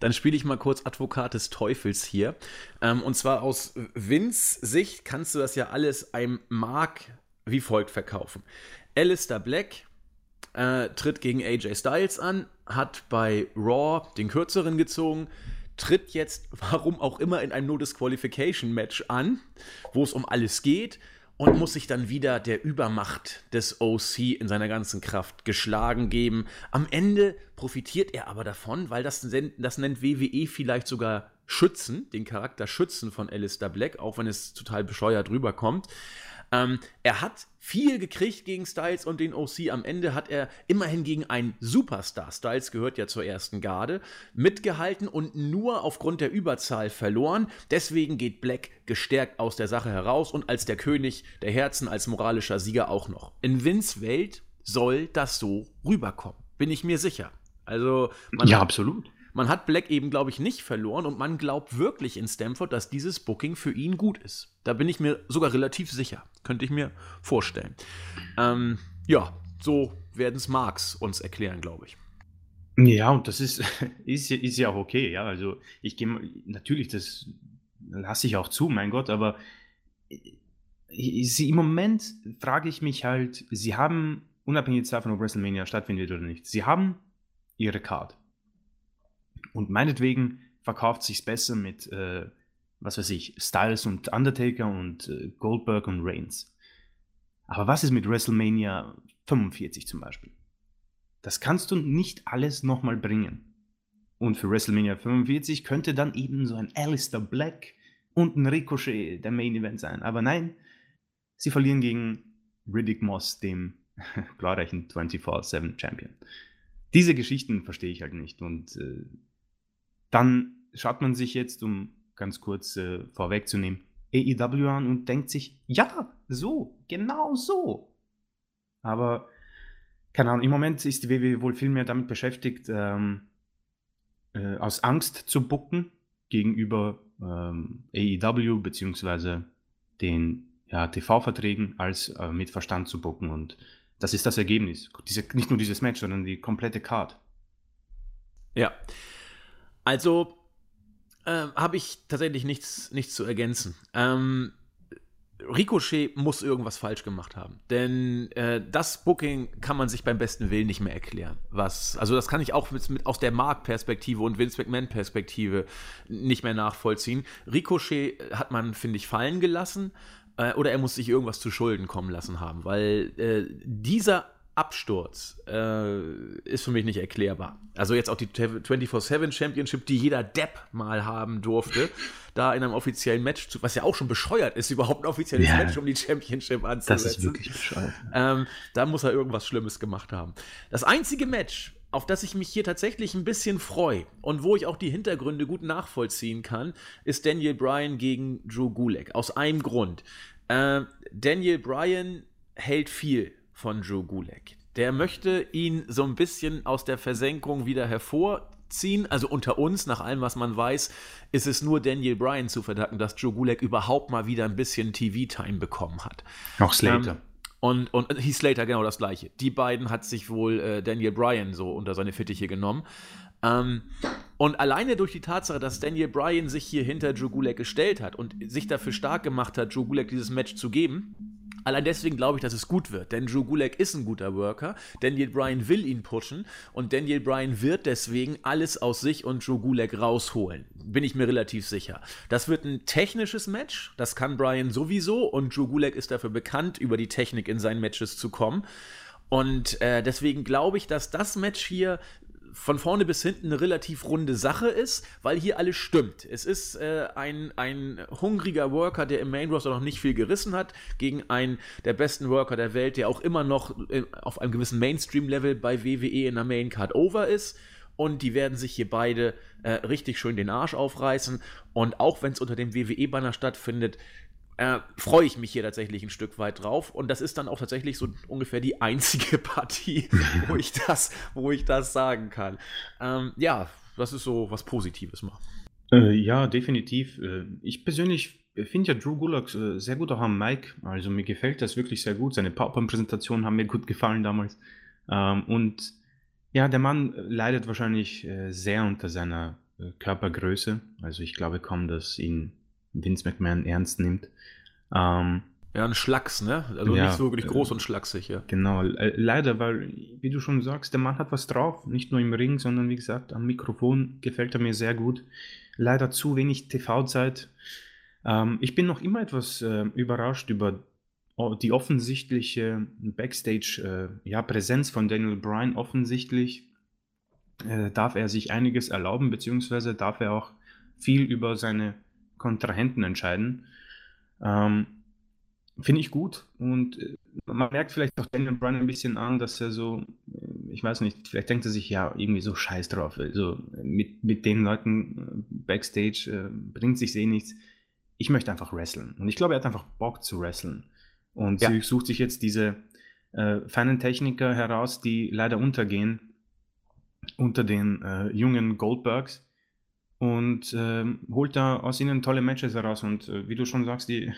Dann spiele ich mal kurz Advokat des Teufels hier. Ähm, und zwar aus Vince Sicht kannst du das ja alles einem Mark wie folgt verkaufen. Alistair Black äh, tritt gegen AJ Styles an, hat bei Raw den kürzeren gezogen, tritt jetzt, warum auch immer, in ein No-Disqualification-Match an, wo es um alles geht und muss sich dann wieder der Übermacht des OC in seiner ganzen Kraft geschlagen geben. Am Ende profitiert er aber davon, weil das, das nennt WWE vielleicht sogar Schützen, den Charakter Schützen von Alistair Black, auch wenn es total bescheuert rüberkommt. Ähm, er hat viel gekriegt gegen Styles und den OC. Am Ende hat er immerhin gegen einen Superstar, Styles gehört ja zur ersten Garde, mitgehalten und nur aufgrund der Überzahl verloren. Deswegen geht Black gestärkt aus der Sache heraus und als der König der Herzen, als moralischer Sieger auch noch. In Vince Welt soll das so rüberkommen, bin ich mir sicher. Also, ja, absolut. Man hat Black eben, glaube ich, nicht verloren und man glaubt wirklich in Stamford, dass dieses Booking für ihn gut ist. Da bin ich mir sogar relativ sicher. Könnte ich mir vorstellen. Ähm, ja, so werden es Marx uns erklären, glaube ich. Ja, und das ist, ist, ist ja auch okay, ja. Also ich gehe natürlich, das lasse ich auch zu, mein Gott, aber sie, im Moment frage ich mich halt, sie haben, unabhängig davon, ob WrestleMania stattfindet oder nicht, sie haben ihre Card. Und meinetwegen verkauft sich's besser mit, äh, was weiß ich, Styles und Undertaker und äh, Goldberg und Reigns. Aber was ist mit WrestleMania 45 zum Beispiel? Das kannst du nicht alles nochmal bringen. Und für WrestleMania 45 könnte dann eben so ein Alistair Black und ein Ricochet der Main Event sein. Aber nein, sie verlieren gegen Riddick Moss, dem glorreichen 24-7 Champion. Diese Geschichten verstehe ich halt nicht. Und äh, dann schaut man sich jetzt, um ganz kurz äh, vorwegzunehmen, AEW an und denkt sich, ja, so, genau so. Aber, keine Ahnung, im Moment ist die WWE wohl viel mehr damit beschäftigt, ähm, äh, aus Angst zu bucken gegenüber ähm, AEW beziehungsweise den ja, TV-Verträgen, als äh, mit Verstand zu bucken. Und das ist das Ergebnis. Diese, nicht nur dieses Match, sondern die komplette Card. Ja. Also äh, habe ich tatsächlich nichts, nichts zu ergänzen. Ähm, Ricochet muss irgendwas falsch gemacht haben. Denn äh, das Booking kann man sich beim besten Willen nicht mehr erklären. Was, also das kann ich auch mit, mit aus der Marktperspektive und Vince McMahon-Perspektive nicht mehr nachvollziehen. Ricochet hat man, finde ich, fallen gelassen. Äh, oder er muss sich irgendwas zu Schulden kommen lassen haben, weil äh, dieser Absturz äh, ist für mich nicht erklärbar. Also jetzt auch die 24-7 Championship, die jeder Depp mal haben durfte, da in einem offiziellen Match, zu, was ja auch schon bescheuert ist, überhaupt ein offizielles ja, Match um die Championship anzusetzen. Das ist wirklich bescheuert. Ähm, da muss er irgendwas Schlimmes gemacht haben. Das einzige Match, auf das ich mich hier tatsächlich ein bisschen freue und wo ich auch die Hintergründe gut nachvollziehen kann, ist Daniel Bryan gegen Drew Gulak. Aus einem Grund. Äh, Daniel Bryan hält viel von Joe Gulak. Der möchte ihn so ein bisschen aus der Versenkung wieder hervorziehen. Also unter uns, nach allem, was man weiß, ist es nur Daniel Bryan zu verdanken, dass Joe Gulak überhaupt mal wieder ein bisschen TV-Time bekommen hat. Auch Slater. Ähm, und, und Heath Slater genau das gleiche. Die beiden hat sich wohl äh, Daniel Bryan so unter seine Fittiche genommen. Ähm, und alleine durch die Tatsache, dass Daniel Bryan sich hier hinter Joe Gulak gestellt hat und sich dafür stark gemacht hat, Joe Gulak dieses Match zu geben, Allein deswegen glaube ich, dass es gut wird, denn Drew Gulak ist ein guter Worker. Daniel Bryan will ihn pushen und Daniel Bryan wird deswegen alles aus sich und Drew Gulak rausholen. Bin ich mir relativ sicher. Das wird ein technisches Match, das kann Bryan sowieso und Drew Gulak ist dafür bekannt, über die Technik in seinen Matches zu kommen. Und äh, deswegen glaube ich, dass das Match hier von vorne bis hinten eine relativ runde Sache ist, weil hier alles stimmt. Es ist äh, ein, ein hungriger Worker, der im Main Roster noch nicht viel gerissen hat, gegen einen der besten Worker der Welt, der auch immer noch äh, auf einem gewissen Mainstream-Level bei WWE in der Main Card over ist. Und die werden sich hier beide äh, richtig schön den Arsch aufreißen. Und auch wenn es unter dem WWE-Banner stattfindet, äh, freue ich mich hier tatsächlich ein Stück weit drauf. Und das ist dann auch tatsächlich so ungefähr die einzige Partie, wo ich das, wo ich das sagen kann. Ähm, ja, das ist so was Positives mal. Äh, ja, definitiv. Äh, ich persönlich finde ja Drew Gulak äh, sehr gut auch am Mic. Also mir gefällt das wirklich sehr gut. Seine PowerPoint-Präsentationen haben mir gut gefallen damals. Ähm, und ja, der Mann leidet wahrscheinlich äh, sehr unter seiner äh, Körpergröße. Also ich glaube kaum, dass ihn Vince McMahon ernst nimmt. Ähm, ja, ein Schlacks, ne? Also ja, nicht so wirklich groß äh, und schlaksig, ja. Genau, äh, leider, weil, wie du schon sagst, der Mann hat was drauf, nicht nur im Ring, sondern wie gesagt, am Mikrofon gefällt er mir sehr gut. Leider zu wenig TV-Zeit. Ähm, ich bin noch immer etwas äh, überrascht über die offensichtliche Backstage-Präsenz äh, ja, von Daniel Bryan. Offensichtlich äh, darf er sich einiges erlauben, beziehungsweise darf er auch viel über seine Kontrahenten entscheiden. Ähm, Finde ich gut und äh, man merkt vielleicht auch Daniel Bryan ein bisschen an, dass er so, äh, ich weiß nicht, vielleicht denkt er sich ja irgendwie so scheiß drauf. Also mit, mit den Leuten äh, backstage äh, bringt sich eh nichts. Ich möchte einfach wresteln. Und ich glaube, er hat einfach Bock zu wresteln. Und ja. sucht sich jetzt diese äh, feinen Techniker heraus, die leider untergehen unter den äh, jungen Goldbergs und äh, holt da aus ihnen tolle Matches heraus. Und äh, wie du schon sagst, die,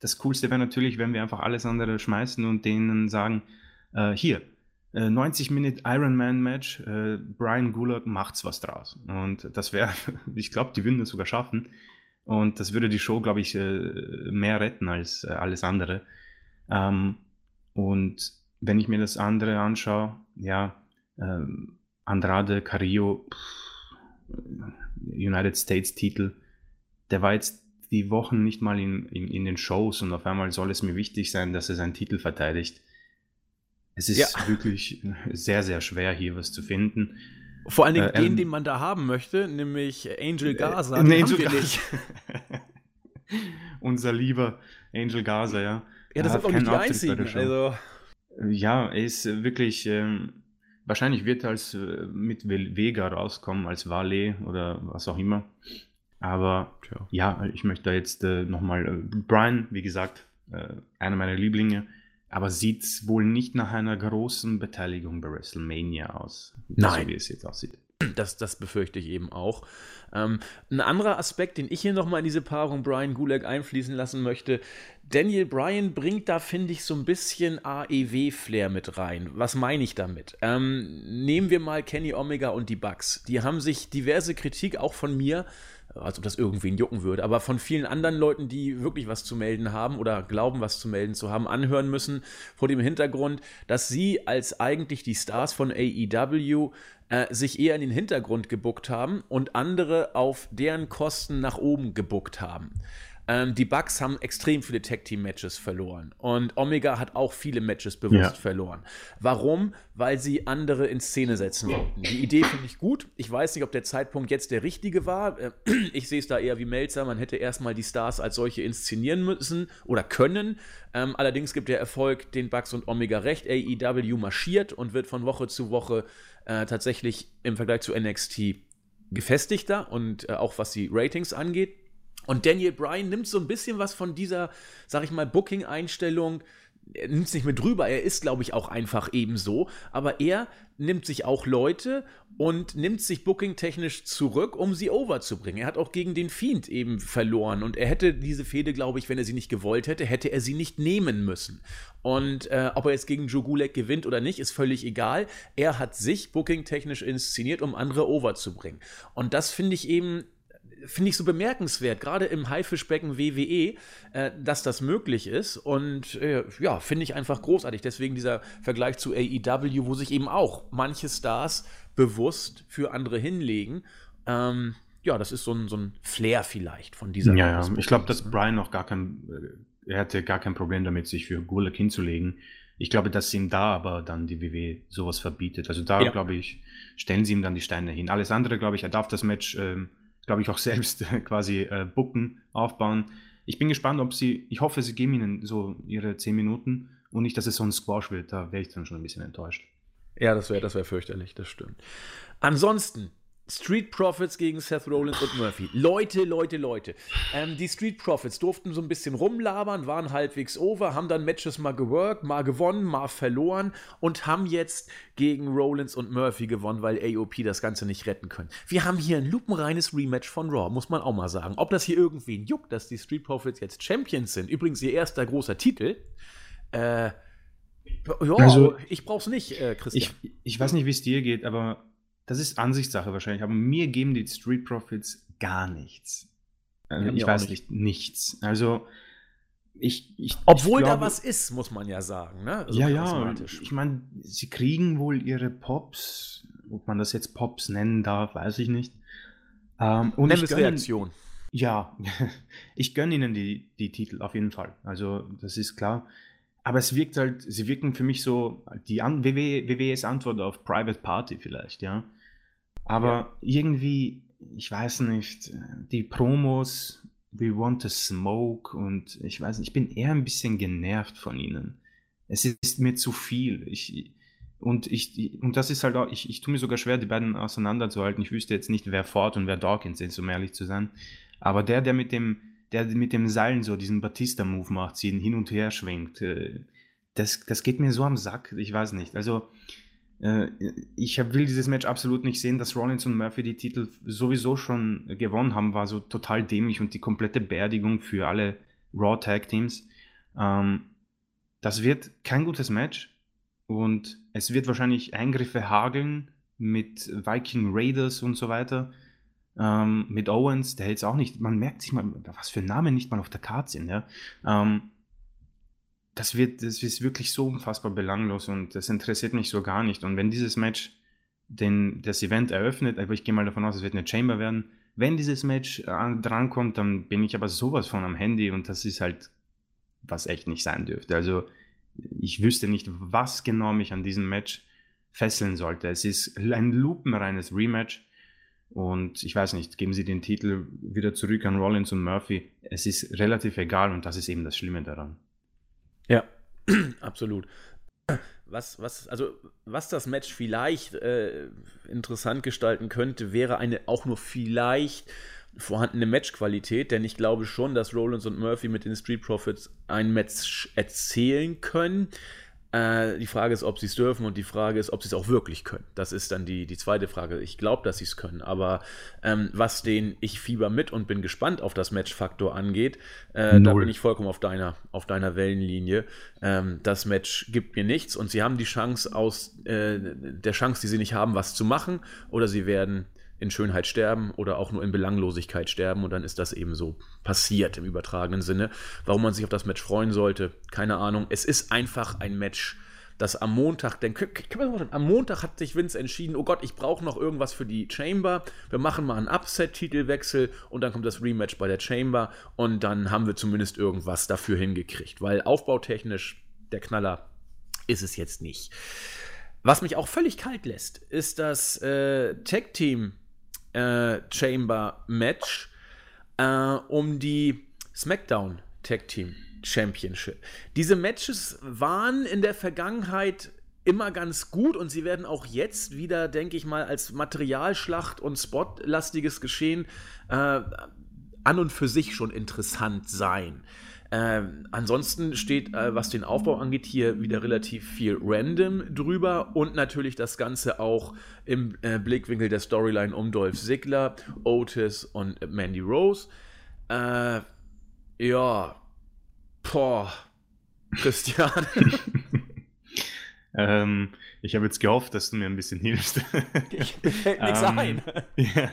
das Coolste wäre natürlich, wenn wir einfach alles andere schmeißen und denen sagen, äh, hier, 90 äh, Minute Ironman Match, äh, Brian Gulag macht's was draus. Und das wäre, ich glaube, die würden das sogar schaffen. Und das würde die Show, glaube ich, äh, mehr retten als alles andere. Ähm, und wenn ich mir das andere anschaue, ja, ähm, Andrade, Carrillo, pff, United States Titel, der war jetzt die Wochen nicht mal in, in, in, den Shows und auf einmal soll es mir wichtig sein, dass er seinen Titel verteidigt. Es ist ja. wirklich sehr, sehr schwer, hier was zu finden. Vor allen Dingen äh, den, ähm, den man da haben möchte, nämlich Angel Gaza. Äh, Angel Gaza. Unser lieber Angel Gaza, ja. Ja, das sind auch nicht die einzigen. Also. Ja, er ist wirklich ähm, Wahrscheinlich wird er als äh, mit Vega rauskommen, als Valet oder was auch immer. Aber Tja. ja, ich möchte da jetzt äh, nochmal, äh, Brian, wie gesagt, äh, einer meiner Lieblinge, aber sieht wohl nicht nach einer großen Beteiligung bei WrestleMania aus. Nein. So wie es jetzt aussieht. Das, das befürchte ich eben auch. Ähm, ein anderer Aspekt, den ich hier nochmal in diese Paarung Brian Gulag einfließen lassen möchte, Daniel Bryan bringt da, finde ich, so ein bisschen AEW-Flair mit rein. Was meine ich damit? Ähm, nehmen wir mal Kenny Omega und die Bucks. Die haben sich diverse Kritik auch von mir als ob das irgendwen jucken würde. Aber von vielen anderen Leuten, die wirklich was zu melden haben oder glauben, was zu melden zu haben, anhören müssen, vor dem Hintergrund, dass sie als eigentlich die Stars von AEW äh, sich eher in den Hintergrund gebuckt haben und andere auf deren Kosten nach oben gebuckt haben. Ähm, die Bucks haben extrem viele Tag-Team-Matches verloren. Und Omega hat auch viele Matches bewusst ja. verloren. Warum? Weil sie andere in Szene setzen wollten. Die Idee finde ich gut. Ich weiß nicht, ob der Zeitpunkt jetzt der richtige war. Äh, ich sehe es da eher wie Melzer. Man hätte erstmal die Stars als solche inszenieren müssen oder können. Ähm, allerdings gibt der Erfolg den Bucks und Omega recht. AEW marschiert und wird von Woche zu Woche äh, tatsächlich im Vergleich zu NXT gefestigter und äh, auch was die Ratings angeht. Und Daniel Bryan nimmt so ein bisschen was von dieser, sag ich mal, Booking-Einstellung. Er nimmt es nicht mit drüber, er ist, glaube ich, auch einfach ebenso. Aber er nimmt sich auch Leute und nimmt sich booking-technisch zurück, um sie overzubringen. Er hat auch gegen den Fiend eben verloren und er hätte diese Fehde, glaube ich, wenn er sie nicht gewollt hätte, hätte er sie nicht nehmen müssen. Und äh, ob er jetzt gegen Joe gewinnt oder nicht, ist völlig egal. Er hat sich booking-technisch inszeniert, um andere overzubringen. Und das finde ich eben finde ich so bemerkenswert, gerade im Haifischbecken WWE, äh, dass das möglich ist. Und äh, ja, finde ich einfach großartig. Deswegen dieser Vergleich zu AEW, wo sich eben auch manche Stars bewusst für andere hinlegen. Ähm, ja, das ist so ein, so ein Flair vielleicht von dieser. Ja, ja. ich glaube, dass? Brian noch gar kein, äh, er hatte gar kein Problem damit, sich für Gulak hinzulegen. Ich glaube, dass ihm da aber dann die WWE sowas verbietet. Also da, ja. glaube ich, stellen sie ihm dann die Steine hin. Alles andere, glaube ich, er darf das Match ähm, glaube ich, auch selbst quasi äh, booken, aufbauen. Ich bin gespannt, ob sie, ich hoffe, sie geben ihnen so ihre 10 Minuten und nicht, dass es so ein Squash wird. Da wäre ich dann schon ein bisschen enttäuscht. Ja, das wäre das wär fürchterlich, das stimmt. Ansonsten, Street Profits gegen Seth Rollins und Murphy. Leute, Leute, Leute. Ähm, die Street Profits durften so ein bisschen rumlabern, waren halbwegs over, haben dann Matches mal geworkt, mal gewonnen, mal verloren und haben jetzt gegen Rollins und Murphy gewonnen, weil AOP das Ganze nicht retten können. Wir haben hier ein lupenreines Rematch von Raw, muss man auch mal sagen. Ob das hier irgendwen juckt, dass die Street Profits jetzt Champions sind, übrigens ihr erster großer Titel, äh, ja, also, ich brauch's nicht, äh, Christian. Ich, ich weiß nicht, wie es dir geht, aber das ist Ansichtssache wahrscheinlich, aber mir geben die Street Profits gar nichts. Also ja, ich weiß nicht. nichts. Also ich, ich Obwohl ich glaube, da was ist, muss man ja sagen. Ne? Also ja, ja. Ich meine, sie kriegen wohl ihre Pops, ob man das jetzt Pops nennen darf, weiß ich nicht. Ähm, und es Reaktion. Ja, ich gönne ihnen die, die Titel auf jeden Fall. Also das ist klar. Aber es wirkt halt, sie wirken für mich so, die An WWE, WWEs Antwort auf Private Party vielleicht, ja. Aber ja. irgendwie, ich weiß nicht, die Promos, We Want to Smoke und ich weiß nicht, ich bin eher ein bisschen genervt von ihnen. Es ist mir zu viel. Ich, und ich, und das ist halt auch, ich, ich tue mir sogar schwer, die beiden auseinanderzuhalten. Ich wüsste jetzt nicht, wer Ford und wer Dawkins ist, um ehrlich zu sein. Aber der, der mit dem, der mit dem Seilen so diesen Batista-Move macht, sie hin und her schwenkt, äh, das, das geht mir so am Sack, ich weiß nicht. Also, äh, ich will dieses Match absolut nicht sehen, dass Rollins und Murphy die Titel sowieso schon gewonnen haben, war so total dämlich und die komplette Beerdigung für alle Raw Tag Teams. Ähm, das wird kein gutes Match und es wird wahrscheinlich Eingriffe hageln mit Viking Raiders und so weiter. Ähm, mit Owens, der jetzt auch nicht, man merkt sich mal, was für Namen nicht mal auf der Karte sind, ja. Ähm, das wird, das ist wirklich so unfassbar belanglos und das interessiert mich so gar nicht. Und wenn dieses Match den, das Event eröffnet, aber ich gehe mal davon aus, es wird eine Chamber werden, wenn dieses Match äh, drankommt, dann bin ich aber sowas von am Handy und das ist halt, was echt nicht sein dürfte. Also ich wüsste nicht, was genau mich an diesem Match fesseln sollte. Es ist ein lupenreines Rematch und ich weiß nicht, geben Sie den Titel wieder zurück an Rollins und Murphy. Es ist relativ egal und das ist eben das Schlimme daran. Ja, absolut. Was, was, also, was das Match vielleicht äh, interessant gestalten könnte, wäre eine auch nur vielleicht vorhandene Matchqualität, denn ich glaube schon, dass Rollins und Murphy mit den Street Profits ein Match erzählen können. Äh, die Frage ist, ob sie es dürfen und die Frage ist, ob sie es auch wirklich können. Das ist dann die, die zweite Frage. Ich glaube, dass sie es können, aber ähm, was den ich fieber mit und bin gespannt auf das Matchfaktor angeht, äh, da bin ich vollkommen auf deiner, auf deiner Wellenlinie. Ähm, das Match gibt mir nichts und sie haben die Chance aus äh, der Chance, die sie nicht haben, was zu machen oder sie werden in Schönheit sterben oder auch nur in Belanglosigkeit sterben und dann ist das eben so passiert im übertragenen Sinne. Warum man sich auf das Match freuen sollte, keine Ahnung. Es ist einfach ein Match, das am Montag, denn am Montag hat sich Vince entschieden, oh Gott, ich brauche noch irgendwas für die Chamber. Wir machen mal einen Upset-Titelwechsel und dann kommt das Rematch bei der Chamber und dann haben wir zumindest irgendwas dafür hingekriegt, weil aufbautechnisch der Knaller ist es jetzt nicht. Was mich auch völlig kalt lässt, ist das äh, Tag Team äh, Chamber Match äh, um die SmackDown Tag Team Championship. Diese Matches waren in der Vergangenheit immer ganz gut und sie werden auch jetzt wieder, denke ich mal, als Materialschlacht und spotlastiges Geschehen äh, an und für sich schon interessant sein. Ähm, ansonsten steht, äh, was den Aufbau angeht, hier wieder relativ viel random drüber und natürlich das Ganze auch im äh, Blickwinkel der Storyline um Dolph Ziggler, Otis und Mandy Rose. Äh, ja, boah, Christian. ähm, ich habe jetzt gehofft, dass du mir ein bisschen hilfst. ich, fällt nichts ähm, ein. Ja.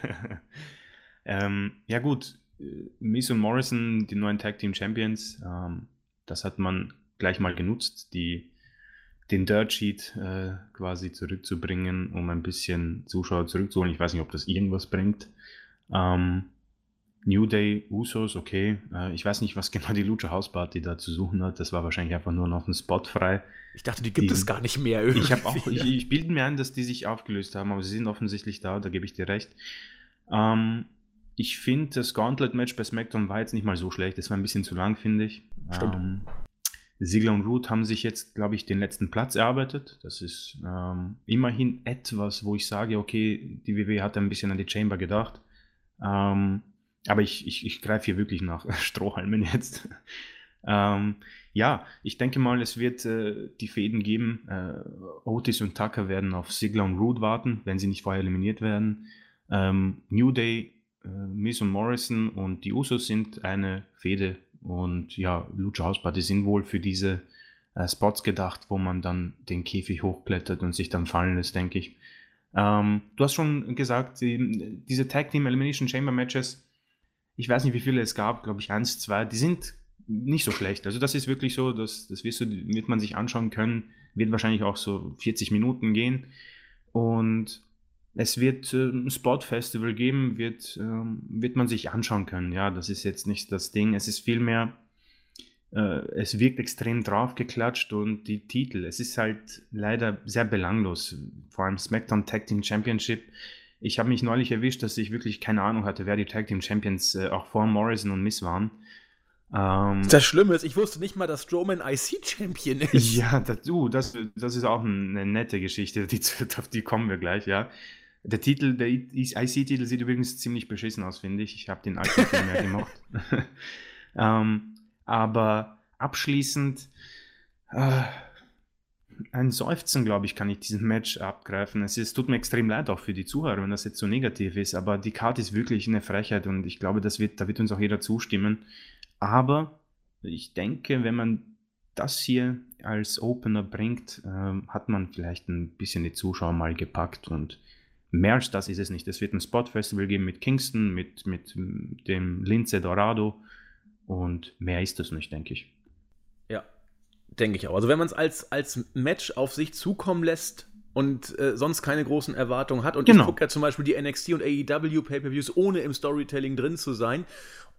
Ähm, ja gut, Miz und Morrison, die neuen Tag Team Champions, ähm, das hat man gleich mal genutzt, die, den Dirt Sheet äh, quasi zurückzubringen, um ein bisschen Zuschauer zurückzuholen. Ich weiß nicht, ob das irgendwas bringt. Ähm, New Day, Usos, okay. Äh, ich weiß nicht, was genau die Lucha House Party da zu suchen hat. Das war wahrscheinlich einfach nur noch ein Spot frei. Ich dachte, die gibt die, es gar nicht mehr. Irgendwie. Ich, auch, ich, ich bilde mir ein, dass die sich aufgelöst haben, aber sie sind offensichtlich da, da gebe ich dir recht. Ähm, ich finde, das Gauntlet-Match bei SmackDown war jetzt nicht mal so schlecht. Das war ein bisschen zu lang, finde ich. Stimmt. Ähm, Ziggler und Root haben sich jetzt, glaube ich, den letzten Platz erarbeitet. Das ist ähm, immerhin etwas, wo ich sage, okay, die WWE hat ein bisschen an die Chamber gedacht. Ähm, aber ich, ich, ich greife hier wirklich nach Strohhalmen jetzt. ähm, ja, ich denke mal, es wird äh, die Fäden geben. Äh, Otis und Tucker werden auf Ziggler und Root warten, wenn sie nicht vorher eliminiert werden. Ähm, New Day äh, Miz und Morrison und die Usos sind eine Fehde und ja, Lucha House Party sind wohl für diese äh, Spots gedacht, wo man dann den Käfig hochklettert und sich dann fallen lässt, denke ich. Ähm, du hast schon gesagt, die, diese Tag Team Elimination Chamber Matches, ich weiß nicht, wie viele es gab, glaube ich, eins, zwei, die sind nicht so schlecht. Also das ist wirklich so, das, das wirst du, wird man sich anschauen können, wird wahrscheinlich auch so 40 Minuten gehen. Und es wird äh, ein Spot-Festival geben, wird, ähm, wird man sich anschauen können. Ja, das ist jetzt nicht das Ding. Es ist vielmehr, äh, es wirkt extrem draufgeklatscht und die Titel, es ist halt leider sehr belanglos. Vor allem SmackDown Tag Team Championship. Ich habe mich neulich erwischt, dass ich wirklich keine Ahnung hatte, wer die Tag Team Champions äh, auch vor Morrison und Miss waren. Ähm, das Schlimme ist, ich wusste nicht mal, dass Strowman IC-Champion ist. Ja, das, uh, das, das ist auch eine nette Geschichte, die, auf die kommen wir gleich, ja. Der Titel, der IC-Titel sieht übrigens ziemlich beschissen aus, finde ich. Ich habe den alten viel mehr gemacht. ähm, aber abschließend, äh, ein Seufzen, glaube ich, kann ich diesen Match abgreifen. Es, ist, tut mir extrem leid auch für die Zuhörer, wenn das jetzt so negativ ist, aber die Karte ist wirklich eine Frechheit und ich glaube, das wird, da wird uns auch jeder zustimmen. Aber ich denke, wenn man das hier als Opener bringt, äh, hat man vielleicht ein bisschen die Zuschauer mal gepackt und Mehr als das ist es nicht. Es wird ein Spot-Festival geben mit Kingston, mit, mit dem Lince Dorado und mehr ist es nicht, denke ich. Ja, denke ich auch. Also wenn man es als, als Match auf sich zukommen lässt und äh, sonst keine großen Erwartungen hat und genau. ich gucke ja zum Beispiel die NXT und AEW Pay-Per-Views, ohne im Storytelling drin zu sein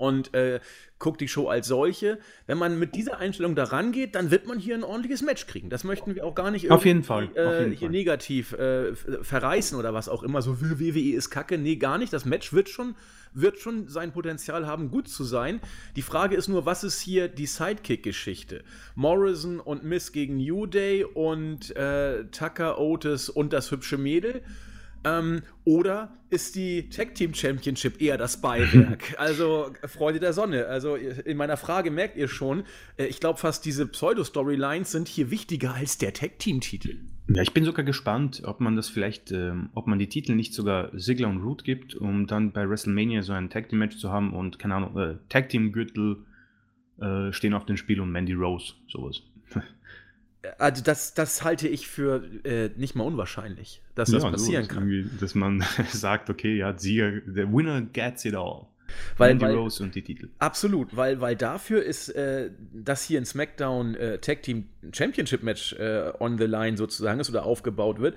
und äh, guckt die Show als solche. Wenn man mit dieser Einstellung da rangeht, dann wird man hier ein ordentliches Match kriegen. Das möchten wir auch gar nicht Auf jeden Fall. Äh, Auf jeden hier Fall. negativ äh, verreißen oder was auch immer. So WWE ist kacke. Nee, gar nicht. Das Match wird schon, wird schon sein Potenzial haben, gut zu sein. Die Frage ist nur, was ist hier die Sidekick-Geschichte? Morrison und Miss gegen New Day und äh, Tucker, Otis und das hübsche Mädel. Ähm, oder ist die Tag Team Championship eher das Beiwerk? also, Freunde der Sonne. Also, in meiner Frage merkt ihr schon, äh, ich glaube fast, diese Pseudo-Storylines sind hier wichtiger als der Tag Team-Titel. Ja, ich bin sogar gespannt, ob man das vielleicht, ähm, ob man die Titel nicht sogar Ziggler und Root gibt, um dann bei WrestleMania so ein Tag Team Match zu haben und, keine Ahnung, äh, Tag Team Gürtel äh, stehen auf dem Spiel und Mandy Rose, sowas. Also das, das halte ich für äh, nicht mal unwahrscheinlich, dass das passieren so, kann. Dass man sagt, okay, ja, Sieger, der Winner gets it all. Weil, Mandy weil, Rose und die Titel. Absolut, weil, weil dafür ist äh, das hier ein SmackDown äh, Tag Team Championship Match äh, on the line sozusagen ist oder aufgebaut wird,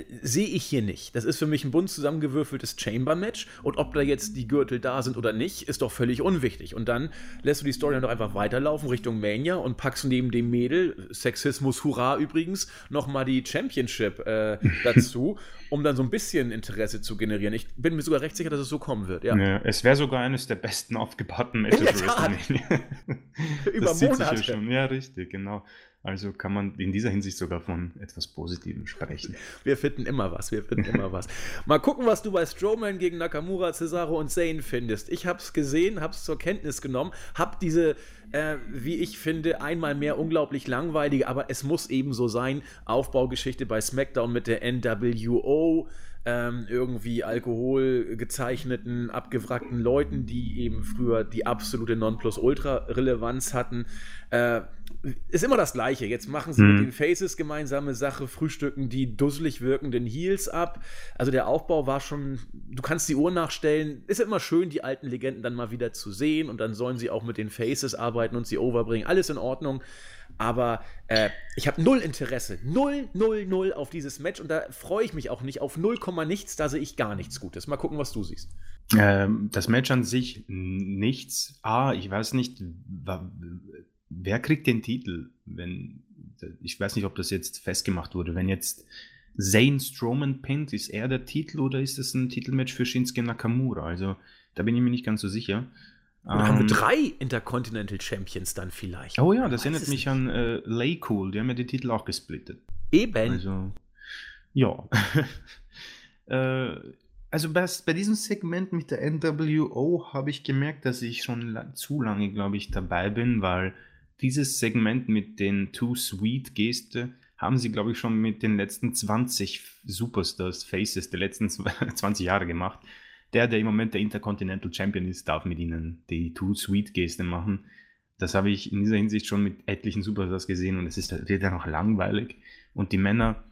äh, sehe ich hier nicht. Das ist für mich ein bunt zusammengewürfeltes Chamber-Match und ob da jetzt die Gürtel da sind oder nicht, ist doch völlig unwichtig. Und dann lässt du die Story dann doch einfach weiterlaufen Richtung Mania und packst neben dem Mädel, Sexismus, Hurra übrigens, nochmal die Championship äh, dazu, um dann so ein bisschen Interesse zu generieren. Ich bin mir sogar recht sicher, dass es so kommen wird. Ja. ja es wäre sogar eines der besten aufgebauten Matches. Über Monate. Ja, richtig, genau. Also kann man in dieser Hinsicht sogar von etwas Positivem sprechen. Wir finden immer was, wir finden immer was. Mal gucken, was du bei Strowman gegen Nakamura, Cesaro und Zane findest. Ich habe es gesehen, habe es zur Kenntnis genommen, habe diese, äh, wie ich finde, einmal mehr unglaublich langweilige, aber es muss eben so sein, Aufbaugeschichte bei SmackDown mit der NWO ähm, irgendwie Alkohol gezeichneten, abgewrackten Leuten, die eben früher die absolute Nonplusultra-Relevanz hatten. Äh, ist immer das Gleiche. Jetzt machen sie mhm. mit den Faces gemeinsame Sache, frühstücken die dusselig wirkenden Heels ab. Also der Aufbau war schon, du kannst die Uhr nachstellen. Ist immer schön, die alten Legenden dann mal wieder zu sehen und dann sollen sie auch mit den Faces arbeiten und sie overbringen. Alles in Ordnung. Aber äh, ich habe null Interesse, null, null, null auf dieses Match und da freue ich mich auch nicht. Auf 0, nichts, da sehe ich gar nichts Gutes. Mal gucken, was du siehst. Ähm, das Match an sich nichts. Ah, ich weiß nicht, wer kriegt den Titel? Wenn, ich weiß nicht, ob das jetzt festgemacht wurde. Wenn jetzt Zane Strowman pinnt, ist er der Titel oder ist es ein Titelmatch für Shinsuke Nakamura? Also da bin ich mir nicht ganz so sicher. Oder um, haben wir ähm, drei Intercontinental Champions dann vielleicht? Oh ja, das erinnert mich nicht. an äh, Lay Cool, die haben ja die Titel auch gesplittet. Eben. Also, ja. äh, also bei, bei, diesem Segment mit der NWO habe ich gemerkt, dass ich schon la zu lange, glaube ich, dabei bin, weil dieses Segment mit den Too Sweet Geste haben sie, glaube ich, schon mit den letzten 20 Superstars, Faces der letzten 20 Jahre gemacht der, der im Moment der Intercontinental Champion ist, darf mit ihnen die Too Sweet Geste machen. Das habe ich in dieser Hinsicht schon mit etlichen Superstars gesehen und es ist, wird ja noch langweilig. Und die Männer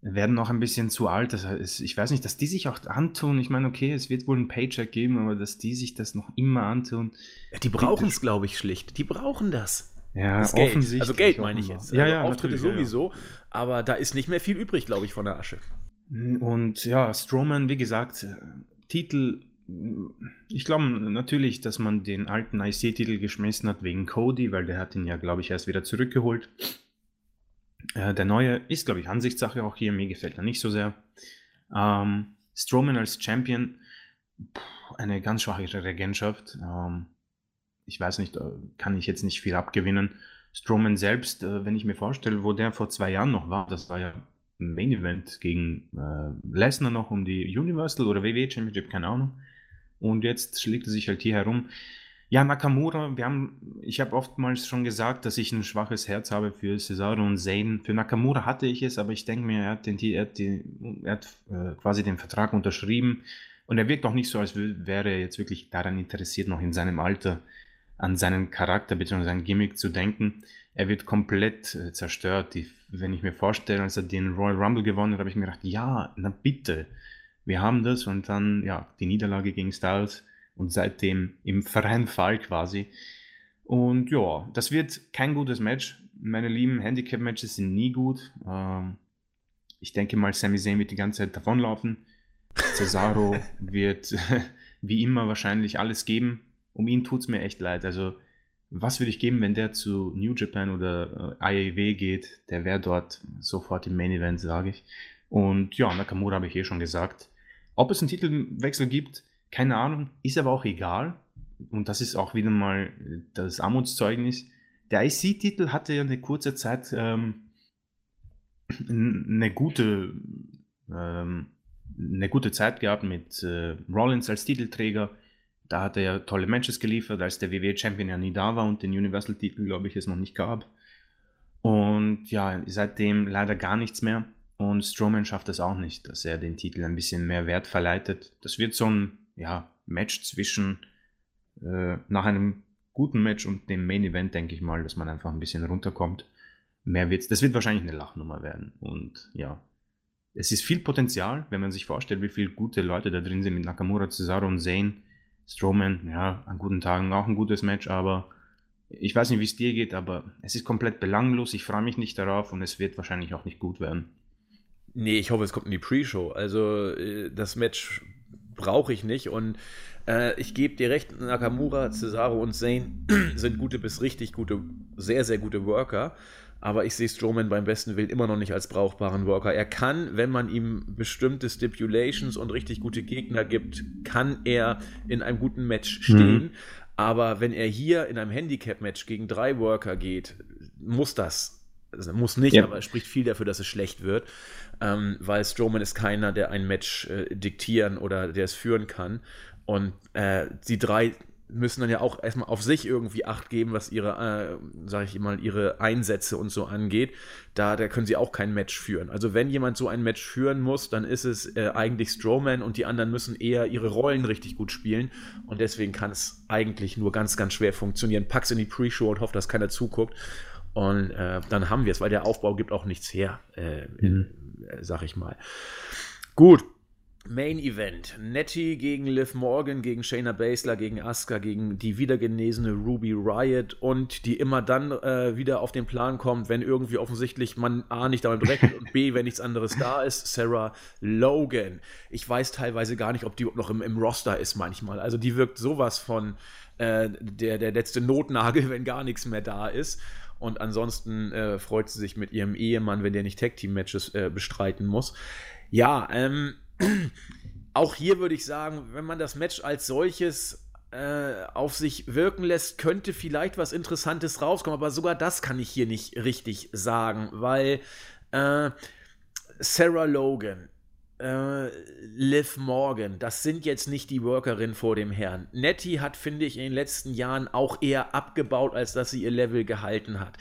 werden noch ein bisschen zu alt. Das heißt, ich weiß nicht, dass die sich auch antun. Ich meine, okay, es wird wohl einen Paycheck geben, aber dass die sich das noch immer antun. Ja, die brauchen es, glaube ich, schlicht. Die brauchen das. Ja, das offensichtlich. Also Geld meine ich jetzt. Ja, ja, also Auftritte sowieso. Ja. Aber da ist nicht mehr viel übrig, glaube ich, von der Asche. Und ja, Strowman, wie gesagt, Titel, ich glaube natürlich, dass man den alten IC-Titel geschmissen hat wegen Cody, weil der hat ihn ja, glaube ich, erst wieder zurückgeholt. Äh, der neue ist, glaube ich, Ansichtssache auch hier. Mir gefällt er nicht so sehr. Ähm, Strowman als Champion, pff, eine ganz schwache Regentschaft. Ähm, ich weiß nicht, äh, kann ich jetzt nicht viel abgewinnen. Strowman selbst, äh, wenn ich mir vorstelle, wo der vor zwei Jahren noch war, das war ja Main Event gegen äh, Lesnar noch um die Universal oder WWE Championship, keine Ahnung. Und jetzt schlägt er sich halt hier herum. Ja, Nakamura, wir haben, ich habe oftmals schon gesagt, dass ich ein schwaches Herz habe für Cesaro und Zayn. Für Nakamura hatte ich es, aber ich denke mir, er hat, den, er hat, den, er hat äh, quasi den Vertrag unterschrieben und er wirkt auch nicht so, als wäre er jetzt wirklich daran interessiert, noch in seinem Alter an seinen Charakter bzw. sein Gimmick zu denken. Er wird komplett äh, zerstört. Die wenn ich mir vorstelle, als er den Royal Rumble gewonnen hat, habe ich mir gedacht, ja, na bitte, wir haben das und dann, ja, die Niederlage gegen Styles und seitdem im freien Fall quasi. Und ja, das wird kein gutes Match. Meine lieben Handicap-Matches sind nie gut. Ähm, ich denke mal, Sami Zayn wird die ganze Zeit davonlaufen. Cesaro wird wie immer wahrscheinlich alles geben. Um ihn tut es mir echt leid. Also was würde ich geben, wenn der zu New Japan oder äh, IAW geht? Der wäre dort sofort im Main Event, sage ich. Und ja, Nakamura habe ich eh schon gesagt. Ob es einen Titelwechsel gibt, keine Ahnung, ist aber auch egal. Und das ist auch wieder mal das Armutszeugnis. Der IC-Titel hatte ja eine kurze Zeit ähm, eine gute ähm, eine gute Zeit gehabt mit äh, Rollins als Titelträger. Da hat er ja tolle Matches geliefert, als der WWE Champion ja nie da war und den Universal-Titel, glaube ich, es noch nicht gab. Und ja, seitdem leider gar nichts mehr. Und Strowman schafft es auch nicht, dass er den Titel ein bisschen mehr Wert verleitet. Das wird so ein ja, Match zwischen äh, nach einem guten Match und dem Main Event, denke ich mal, dass man einfach ein bisschen runterkommt. mehr wird's. Das wird wahrscheinlich eine Lachnummer werden. Und ja, es ist viel Potenzial, wenn man sich vorstellt, wie viele gute Leute da drin sind mit Nakamura, Cesaro und Zane. Strowman, ja, an guten Tagen auch ein gutes Match, aber ich weiß nicht, wie es dir geht, aber es ist komplett belanglos. Ich freue mich nicht darauf und es wird wahrscheinlich auch nicht gut werden. Nee, ich hoffe, es kommt in die Pre-Show. Also äh, das Match brauche ich nicht und äh, ich gebe dir recht, Nakamura, Cesaro und Zane sind gute bis richtig gute, sehr, sehr gute Worker. Aber ich sehe Strowman beim besten Willen immer noch nicht als brauchbaren Worker. Er kann, wenn man ihm bestimmte Stipulations und richtig gute Gegner gibt, kann er in einem guten Match stehen. Mhm. Aber wenn er hier in einem Handicap-Match gegen drei Worker geht, muss das. Also muss nicht, ja. aber es spricht viel dafür, dass es schlecht wird. Ähm, weil Strowman ist keiner, der ein Match äh, diktieren oder der es führen kann. Und äh, die drei müssen dann ja auch erstmal auf sich irgendwie Acht geben, was ihre, äh, sag ich mal, ihre Einsätze und so angeht. Da, da können sie auch kein Match führen. Also wenn jemand so ein Match führen muss, dann ist es äh, eigentlich Strowman und die anderen müssen eher ihre Rollen richtig gut spielen. Und deswegen kann es eigentlich nur ganz, ganz schwer funktionieren. Pack's in die Pre-Show und hoffe, dass keiner zuguckt. Und äh, dann haben wir es, weil der Aufbau gibt auch nichts her, äh, mhm. Äh, sag ich mal. Gut, Main Event. Nettie gegen Liv Morgan, gegen Shayna Baszler, gegen Asuka, gegen die wiedergenesene Ruby Riot und die immer dann äh, wieder auf den Plan kommt, wenn irgendwie offensichtlich man A nicht damit rechnet und B, wenn nichts anderes da ist, Sarah Logan. Ich weiß teilweise gar nicht, ob die noch im, im Roster ist manchmal. Also die wirkt sowas von äh, der, der letzte Notnagel, wenn gar nichts mehr da ist. Und ansonsten äh, freut sie sich mit ihrem Ehemann, wenn der nicht Tag-Team-Matches äh, bestreiten muss. Ja, ähm, auch hier würde ich sagen, wenn man das Match als solches äh, auf sich wirken lässt, könnte vielleicht was Interessantes rauskommen, aber sogar das kann ich hier nicht richtig sagen, weil äh, Sarah Logan, äh, Liv Morgan, das sind jetzt nicht die Workerin vor dem Herrn. Nettie hat, finde ich, in den letzten Jahren auch eher abgebaut, als dass sie ihr Level gehalten hat.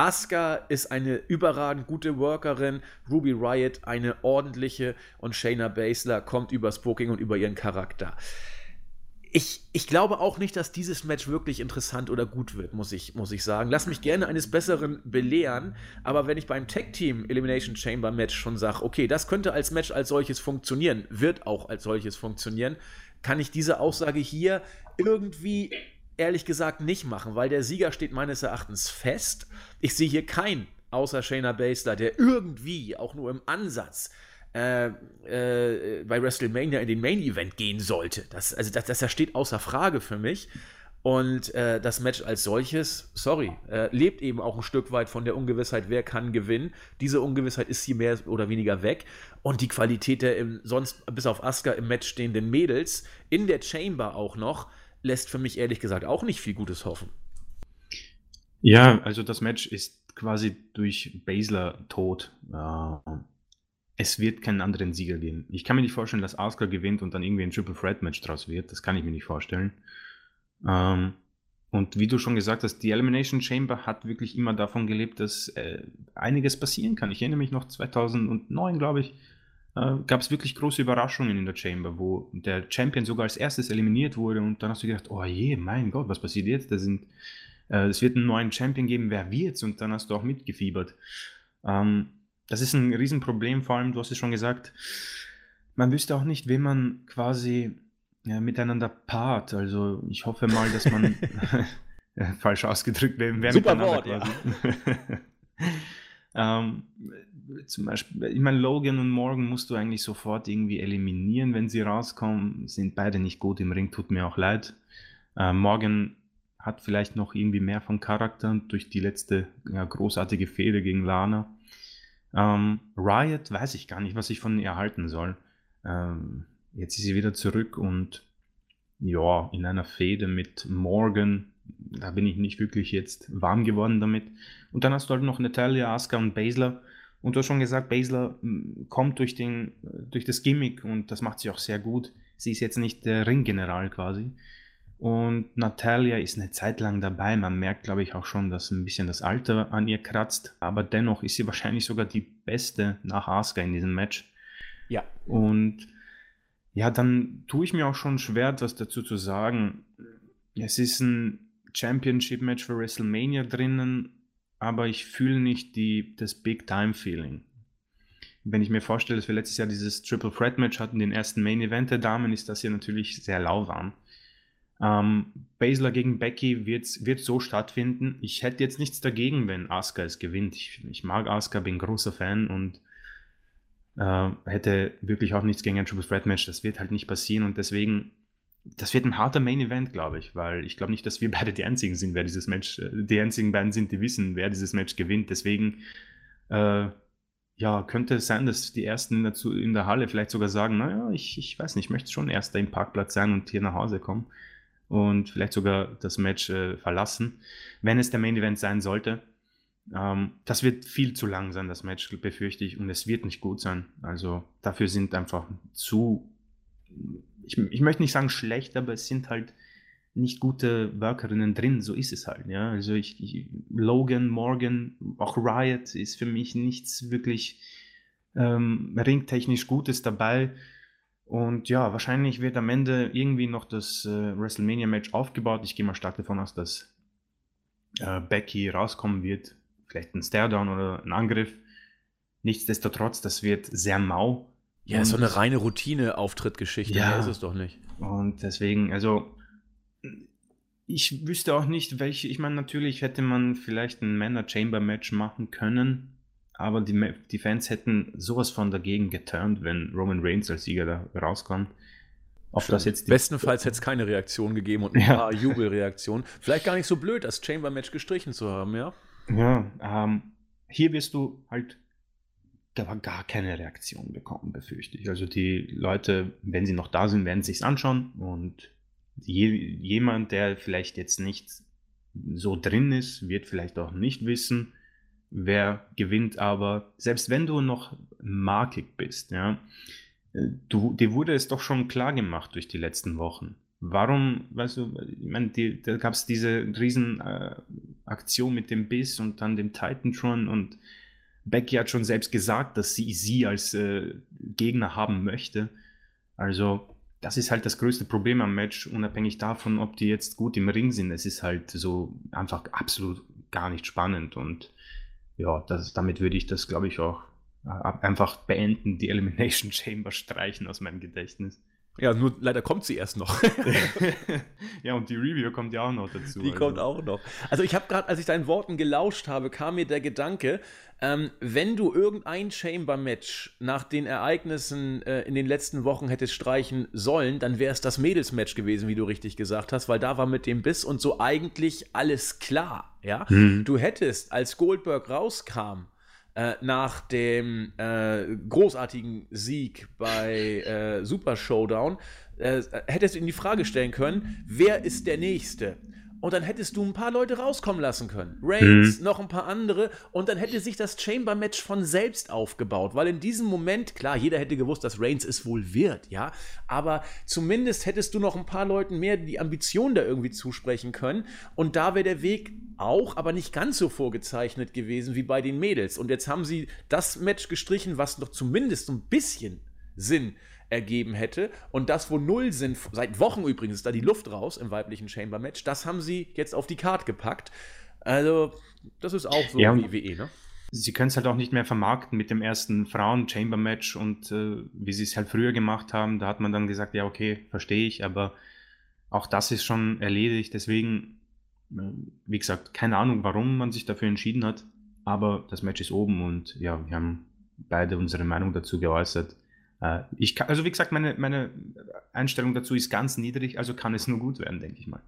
Asuka ist eine überragend gute Workerin, Ruby Riot eine ordentliche und Shayna Baszler kommt übers Booking und über ihren Charakter. Ich, ich glaube auch nicht, dass dieses Match wirklich interessant oder gut wird, muss ich, muss ich sagen. Lass mich gerne eines Besseren belehren, aber wenn ich beim Tag Team Elimination Chamber Match schon sage, okay, das könnte als Match als solches funktionieren, wird auch als solches funktionieren, kann ich diese Aussage hier irgendwie ehrlich gesagt nicht machen, weil der Sieger steht meines Erachtens fest. Ich sehe hier keinen außer Shayna Baszler, der irgendwie auch nur im Ansatz äh, äh, bei WrestleMania in den Main Event gehen sollte. Das, also das, das steht außer Frage für mich. Und äh, das Match als solches, sorry, äh, lebt eben auch ein Stück weit von der Ungewissheit, wer kann gewinnen. Diese Ungewissheit ist hier mehr oder weniger weg. Und die Qualität der im, sonst bis auf Asuka im Match stehenden Mädels, in der Chamber auch noch, lässt für mich ehrlich gesagt auch nicht viel Gutes hoffen. Ja, also das Match ist quasi durch Basler tot. es wird keinen anderen Sieger geben. Ich kann mir nicht vorstellen, dass Asuka gewinnt und dann irgendwie ein Triple Threat Match draus wird. Das kann ich mir nicht vorstellen. Ähm, und wie du schon gesagt hast, die Elimination Chamber hat wirklich immer davon gelebt, dass äh, einiges passieren kann. Ich erinnere mich noch 2009, glaube ich, äh, gab es wirklich große Überraschungen in der Chamber, wo der Champion sogar als erstes eliminiert wurde und dann hast du gedacht, oh je, mein Gott, was passiert jetzt? Da sind, es wird einen neuen Champion geben, wer wird's? Und dann hast du auch mitgefiebert. Ähm, das ist ein Riesenproblem, vor allem, du hast es schon gesagt, man wüsste auch nicht, wen man quasi ja, miteinander paart. Also ich hoffe mal, dass man falsch ausgedrückt, wer, wer Super Wort, ja. ähm, zum Beispiel, ich meine, Logan und Morgan musst du eigentlich sofort irgendwie eliminieren, wenn sie rauskommen. Sind beide nicht gut im Ring, tut mir auch leid. Äh, Morgan hat vielleicht noch irgendwie mehr von Charakter durch die letzte ja, großartige Fehde gegen Lana. Ähm, Riot weiß ich gar nicht, was ich von ihr halten soll. Ähm, jetzt ist sie wieder zurück und ja, in einer Fehde mit Morgan, da bin ich nicht wirklich jetzt warm geworden damit. Und dann hast du halt noch Natalia, Asuka und Baszler und du hast schon gesagt, Basler hm, kommt durch, den, durch das Gimmick und das macht sie auch sehr gut. Sie ist jetzt nicht der Ringgeneral quasi. Und Natalia ist eine Zeit lang dabei. Man merkt, glaube ich, auch schon, dass ein bisschen das Alter an ihr kratzt. Aber dennoch ist sie wahrscheinlich sogar die beste nach Asuka in diesem Match. Ja. Und ja, dann tue ich mir auch schon schwer, etwas dazu zu sagen. Es ist ein Championship-Match für WrestleMania drinnen aber ich fühle nicht die, das Big-Time-Feeling. Wenn ich mir vorstelle, dass wir letztes Jahr dieses Triple Threat Match hatten, den ersten Main Event der Damen, ist das hier natürlich sehr lauwarm. Ähm, Baszler gegen Becky wird, wird so stattfinden. Ich hätte jetzt nichts dagegen, wenn Asuka es gewinnt. Ich, ich mag Asuka, bin großer Fan und äh, hätte wirklich auch nichts gegen ein Triple Threat Match. Das wird halt nicht passieren und deswegen, das wird ein harter Main Event, glaube ich, weil ich glaube nicht, dass wir beide die einzigen sind, wer dieses Match, äh, die einzigen beiden sind, die wissen, wer dieses Match gewinnt. Deswegen, äh, ja, könnte es sein, dass die Ersten der, in der Halle vielleicht sogar sagen, naja, ich, ich weiß nicht, ich möchte schon Erster im Parkplatz sein und hier nach Hause kommen und vielleicht sogar das Match äh, verlassen, wenn es der Main Event sein sollte. Ähm, das wird viel zu lang sein, das Match, befürchte ich, und es wird nicht gut sein. Also dafür sind einfach zu, ich, ich möchte nicht sagen schlecht, aber es sind halt nicht gute Workerinnen drin, so ist es halt. Ja? Also ich, ich, Logan, Morgan, auch Riot ist für mich nichts wirklich ähm, ringtechnisch Gutes dabei. Und ja, wahrscheinlich wird am Ende irgendwie noch das äh, WrestleMania-Match aufgebaut. Ich gehe mal stark davon aus, dass äh, Becky rauskommen wird vielleicht ein Stairdown oder ein Angriff. Nichtsdestotrotz, das wird sehr mau. Ja, so eine reine Routine-Auftrittgeschichte, ja, ist es doch nicht. Und deswegen, also ich wüsste auch nicht, welche, ich meine, natürlich hätte man vielleicht ein Männer-Chamber-Match machen können, aber die, die Fans hätten sowas von dagegen geturnt, wenn Roman Reigns als Sieger da rauskommt. Auf das jetzt Bestenfalls hätte es keine Reaktion gegeben und ein ja. paar Jubelreaktionen. Vielleicht gar nicht so blöd, das Chamber-Match gestrichen zu haben, ja? Ja, ähm, hier wirst du halt gar keine Reaktion bekommen, befürchte ich. Also die Leute, wenn sie noch da sind, werden sich anschauen und je, jemand, der vielleicht jetzt nicht so drin ist, wird vielleicht auch nicht wissen, wer gewinnt, aber selbst wenn du noch markig bist, ja, du, dir wurde es doch schon klar gemacht durch die letzten Wochen. Warum, weißt du, ich meine, die, da gab es diese riesen äh, mit dem Biss und dann dem Titantron und Becky hat schon selbst gesagt, dass sie sie als äh, Gegner haben möchte. Also, das ist halt das größte Problem am Match, unabhängig davon, ob die jetzt gut im Ring sind. Es ist halt so einfach absolut gar nicht spannend und ja, das, damit würde ich das, glaube ich, auch äh, einfach beenden, die Elimination Chamber streichen aus meinem Gedächtnis. Ja, nur leider kommt sie erst noch. ja, und die Review kommt ja auch noch dazu. Die also. kommt auch noch. Also ich habe gerade, als ich deinen Worten gelauscht habe, kam mir der Gedanke, ähm, wenn du irgendein Chamber-Match nach den Ereignissen äh, in den letzten Wochen hättest streichen sollen, dann wäre es das Mädels-Match gewesen, wie du richtig gesagt hast, weil da war mit dem Biss und so eigentlich alles klar. Ja, hm. du hättest, als Goldberg rauskam, äh, nach dem äh, großartigen Sieg bei äh, Super Showdown, äh, hättest du ihm die Frage stellen können, wer ist der Nächste? Und dann hättest du ein paar Leute rauskommen lassen können. Reigns, mhm. noch ein paar andere. Und dann hätte sich das Chamber-Match von selbst aufgebaut. Weil in diesem Moment, klar, jeder hätte gewusst, dass Reigns es wohl wird, ja. Aber zumindest hättest du noch ein paar Leuten mehr die Ambition da irgendwie zusprechen können. Und da wäre der Weg auch, aber nicht ganz so vorgezeichnet gewesen wie bei den Mädels. Und jetzt haben sie das Match gestrichen, was noch zumindest so ein bisschen Sinn ergeben hätte. Und das, wo null sind, seit Wochen übrigens, ist da die Luft raus im weiblichen Chamber-Match, das haben sie jetzt auf die Karte gepackt. Also, das ist auch so ja, wie WE, ne? Sie können es halt auch nicht mehr vermarkten mit dem ersten Frauen-Chamber-Match und äh, wie sie es halt früher gemacht haben, da hat man dann gesagt, ja, okay, verstehe ich, aber auch das ist schon erledigt. Deswegen, äh, wie gesagt, keine Ahnung, warum man sich dafür entschieden hat, aber das Match ist oben und ja, wir haben beide unsere Meinung dazu geäußert. Äh, ich kann, also wie gesagt, meine, meine Einstellung dazu ist ganz niedrig, also kann es nur gut werden, denke ich mal.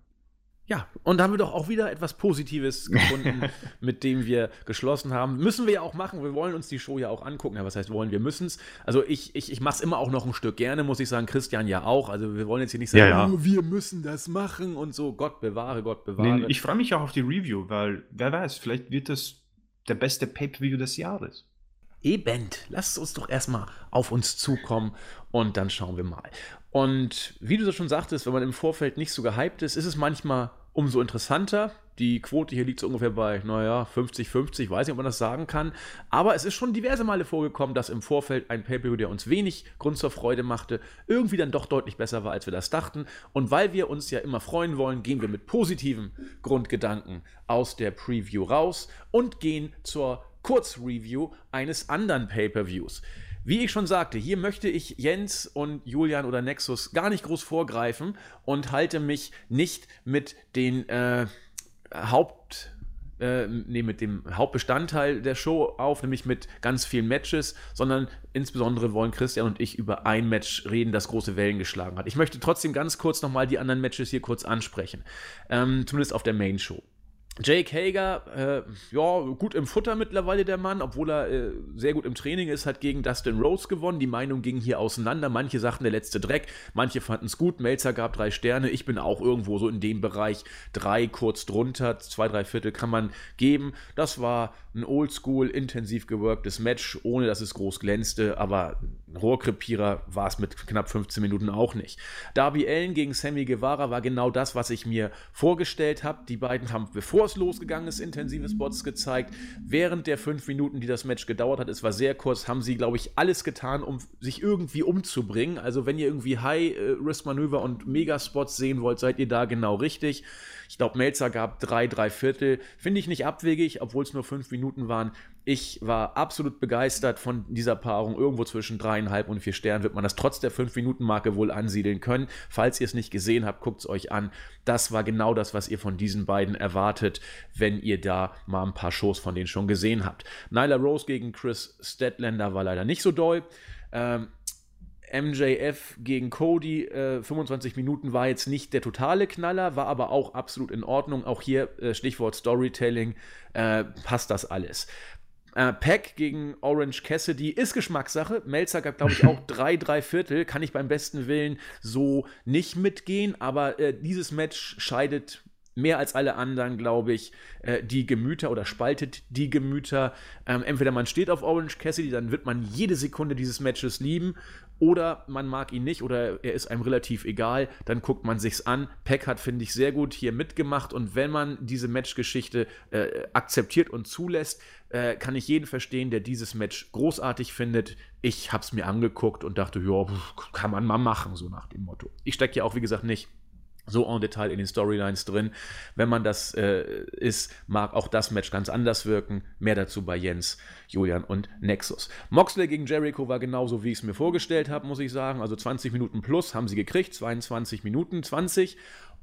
Ja, und da haben wir doch auch wieder etwas Positives gefunden, mit dem wir geschlossen haben. Müssen wir ja auch machen. Wir wollen uns die Show ja auch angucken. Ja, was heißt wollen? Wir müssen es. Also ich, ich, ich mache es immer auch noch ein Stück gerne, muss ich sagen. Christian ja auch. Also wir wollen jetzt hier nicht sagen, ja, ja. Oh, wir müssen das machen und so. Gott bewahre, Gott bewahre. Nee, ich freue mich auch auf die Review, weil wer weiß, vielleicht wird das der beste Pay-Per-View des Jahres. Eben, lasst uns doch erstmal auf uns zukommen und dann schauen wir mal. Und wie du das schon sagtest, wenn man im Vorfeld nicht so gehypt ist, ist es manchmal umso interessanter. Die Quote hier liegt so ungefähr bei, naja, 50-50, weiß nicht, ob man das sagen kann. Aber es ist schon diverse Male vorgekommen, dass im Vorfeld ein Pay-Per-View, der uns wenig Grund zur Freude machte, irgendwie dann doch deutlich besser war, als wir das dachten. Und weil wir uns ja immer freuen wollen, gehen wir mit positiven Grundgedanken aus der Preview raus und gehen zur Kurzreview eines anderen Pay-Per-Views. Wie ich schon sagte, hier möchte ich Jens und Julian oder Nexus gar nicht groß vorgreifen und halte mich nicht mit den äh, Haupt äh, nee, mit dem Hauptbestandteil der Show auf, nämlich mit ganz vielen Matches, sondern insbesondere wollen Christian und ich über ein Match reden, das große Wellen geschlagen hat. Ich möchte trotzdem ganz kurz nochmal die anderen Matches hier kurz ansprechen, ähm, zumindest auf der Main Show. Jake Hager, äh, ja, gut im Futter mittlerweile der Mann, obwohl er äh, sehr gut im Training ist, hat gegen Dustin Rose gewonnen. Die Meinung ging hier auseinander. Manche sagten der letzte Dreck, manche fanden es gut. Melzer gab drei Sterne. Ich bin auch irgendwo so in dem Bereich drei, kurz drunter. Zwei, drei Viertel kann man geben. Das war ein oldschool, intensiv geworktes Match, ohne dass es groß glänzte, aber ein Rohrkrepierer war es mit knapp 15 Minuten auch nicht. Darby Allen gegen Sammy Guevara war genau das, was ich mir vorgestellt habe. Die beiden haben, bevor es losgegangen ist, intensive Spots gezeigt. Während der fünf Minuten, die das Match gedauert hat, es war sehr kurz, haben sie, glaube ich, alles getan, um sich irgendwie umzubringen. Also wenn ihr irgendwie High-Risk-Manöver und Megaspots sehen wollt, seid ihr da genau richtig. Ich glaube, Melzer gab drei, drei Viertel. Finde ich nicht abwegig, obwohl es nur fünf Minuten waren. Ich war absolut begeistert von dieser Paarung. Irgendwo zwischen dreieinhalb und vier Sternen wird man das trotz der fünf Minuten Marke wohl ansiedeln können. Falls ihr es nicht gesehen habt, guckt es euch an. Das war genau das, was ihr von diesen beiden erwartet, wenn ihr da mal ein paar Shows von denen schon gesehen habt. Nyla Rose gegen Chris Statlander war leider nicht so doll. Ähm, MJF gegen Cody, äh, 25 Minuten war jetzt nicht der totale Knaller, war aber auch absolut in Ordnung. Auch hier äh, Stichwort Storytelling, äh, passt das alles. Äh, Pack gegen Orange Cassidy ist Geschmackssache. Melzer gab, glaube ich, auch drei, drei Viertel. Kann ich beim besten Willen so nicht mitgehen, aber äh, dieses Match scheidet mehr als alle anderen, glaube ich, äh, die Gemüter oder spaltet die Gemüter. Ähm, entweder man steht auf Orange Cassidy, dann wird man jede Sekunde dieses Matches lieben, oder man mag ihn nicht oder er ist einem relativ egal, dann guckt man sich's an. Peck hat, finde ich, sehr gut hier mitgemacht und wenn man diese Matchgeschichte äh, akzeptiert und zulässt, äh, kann ich jeden verstehen, der dieses Match großartig findet. Ich habe es mir angeguckt und dachte, ja, kann man mal machen, so nach dem Motto. Ich stecke ja auch, wie gesagt, nicht so en Detail in den Storylines drin. Wenn man das äh, ist, mag auch das Match ganz anders wirken. Mehr dazu bei Jens, Julian und Nexus. Moxley gegen Jericho war genauso, wie ich es mir vorgestellt habe, muss ich sagen. Also 20 Minuten plus haben sie gekriegt, 22 Minuten 20.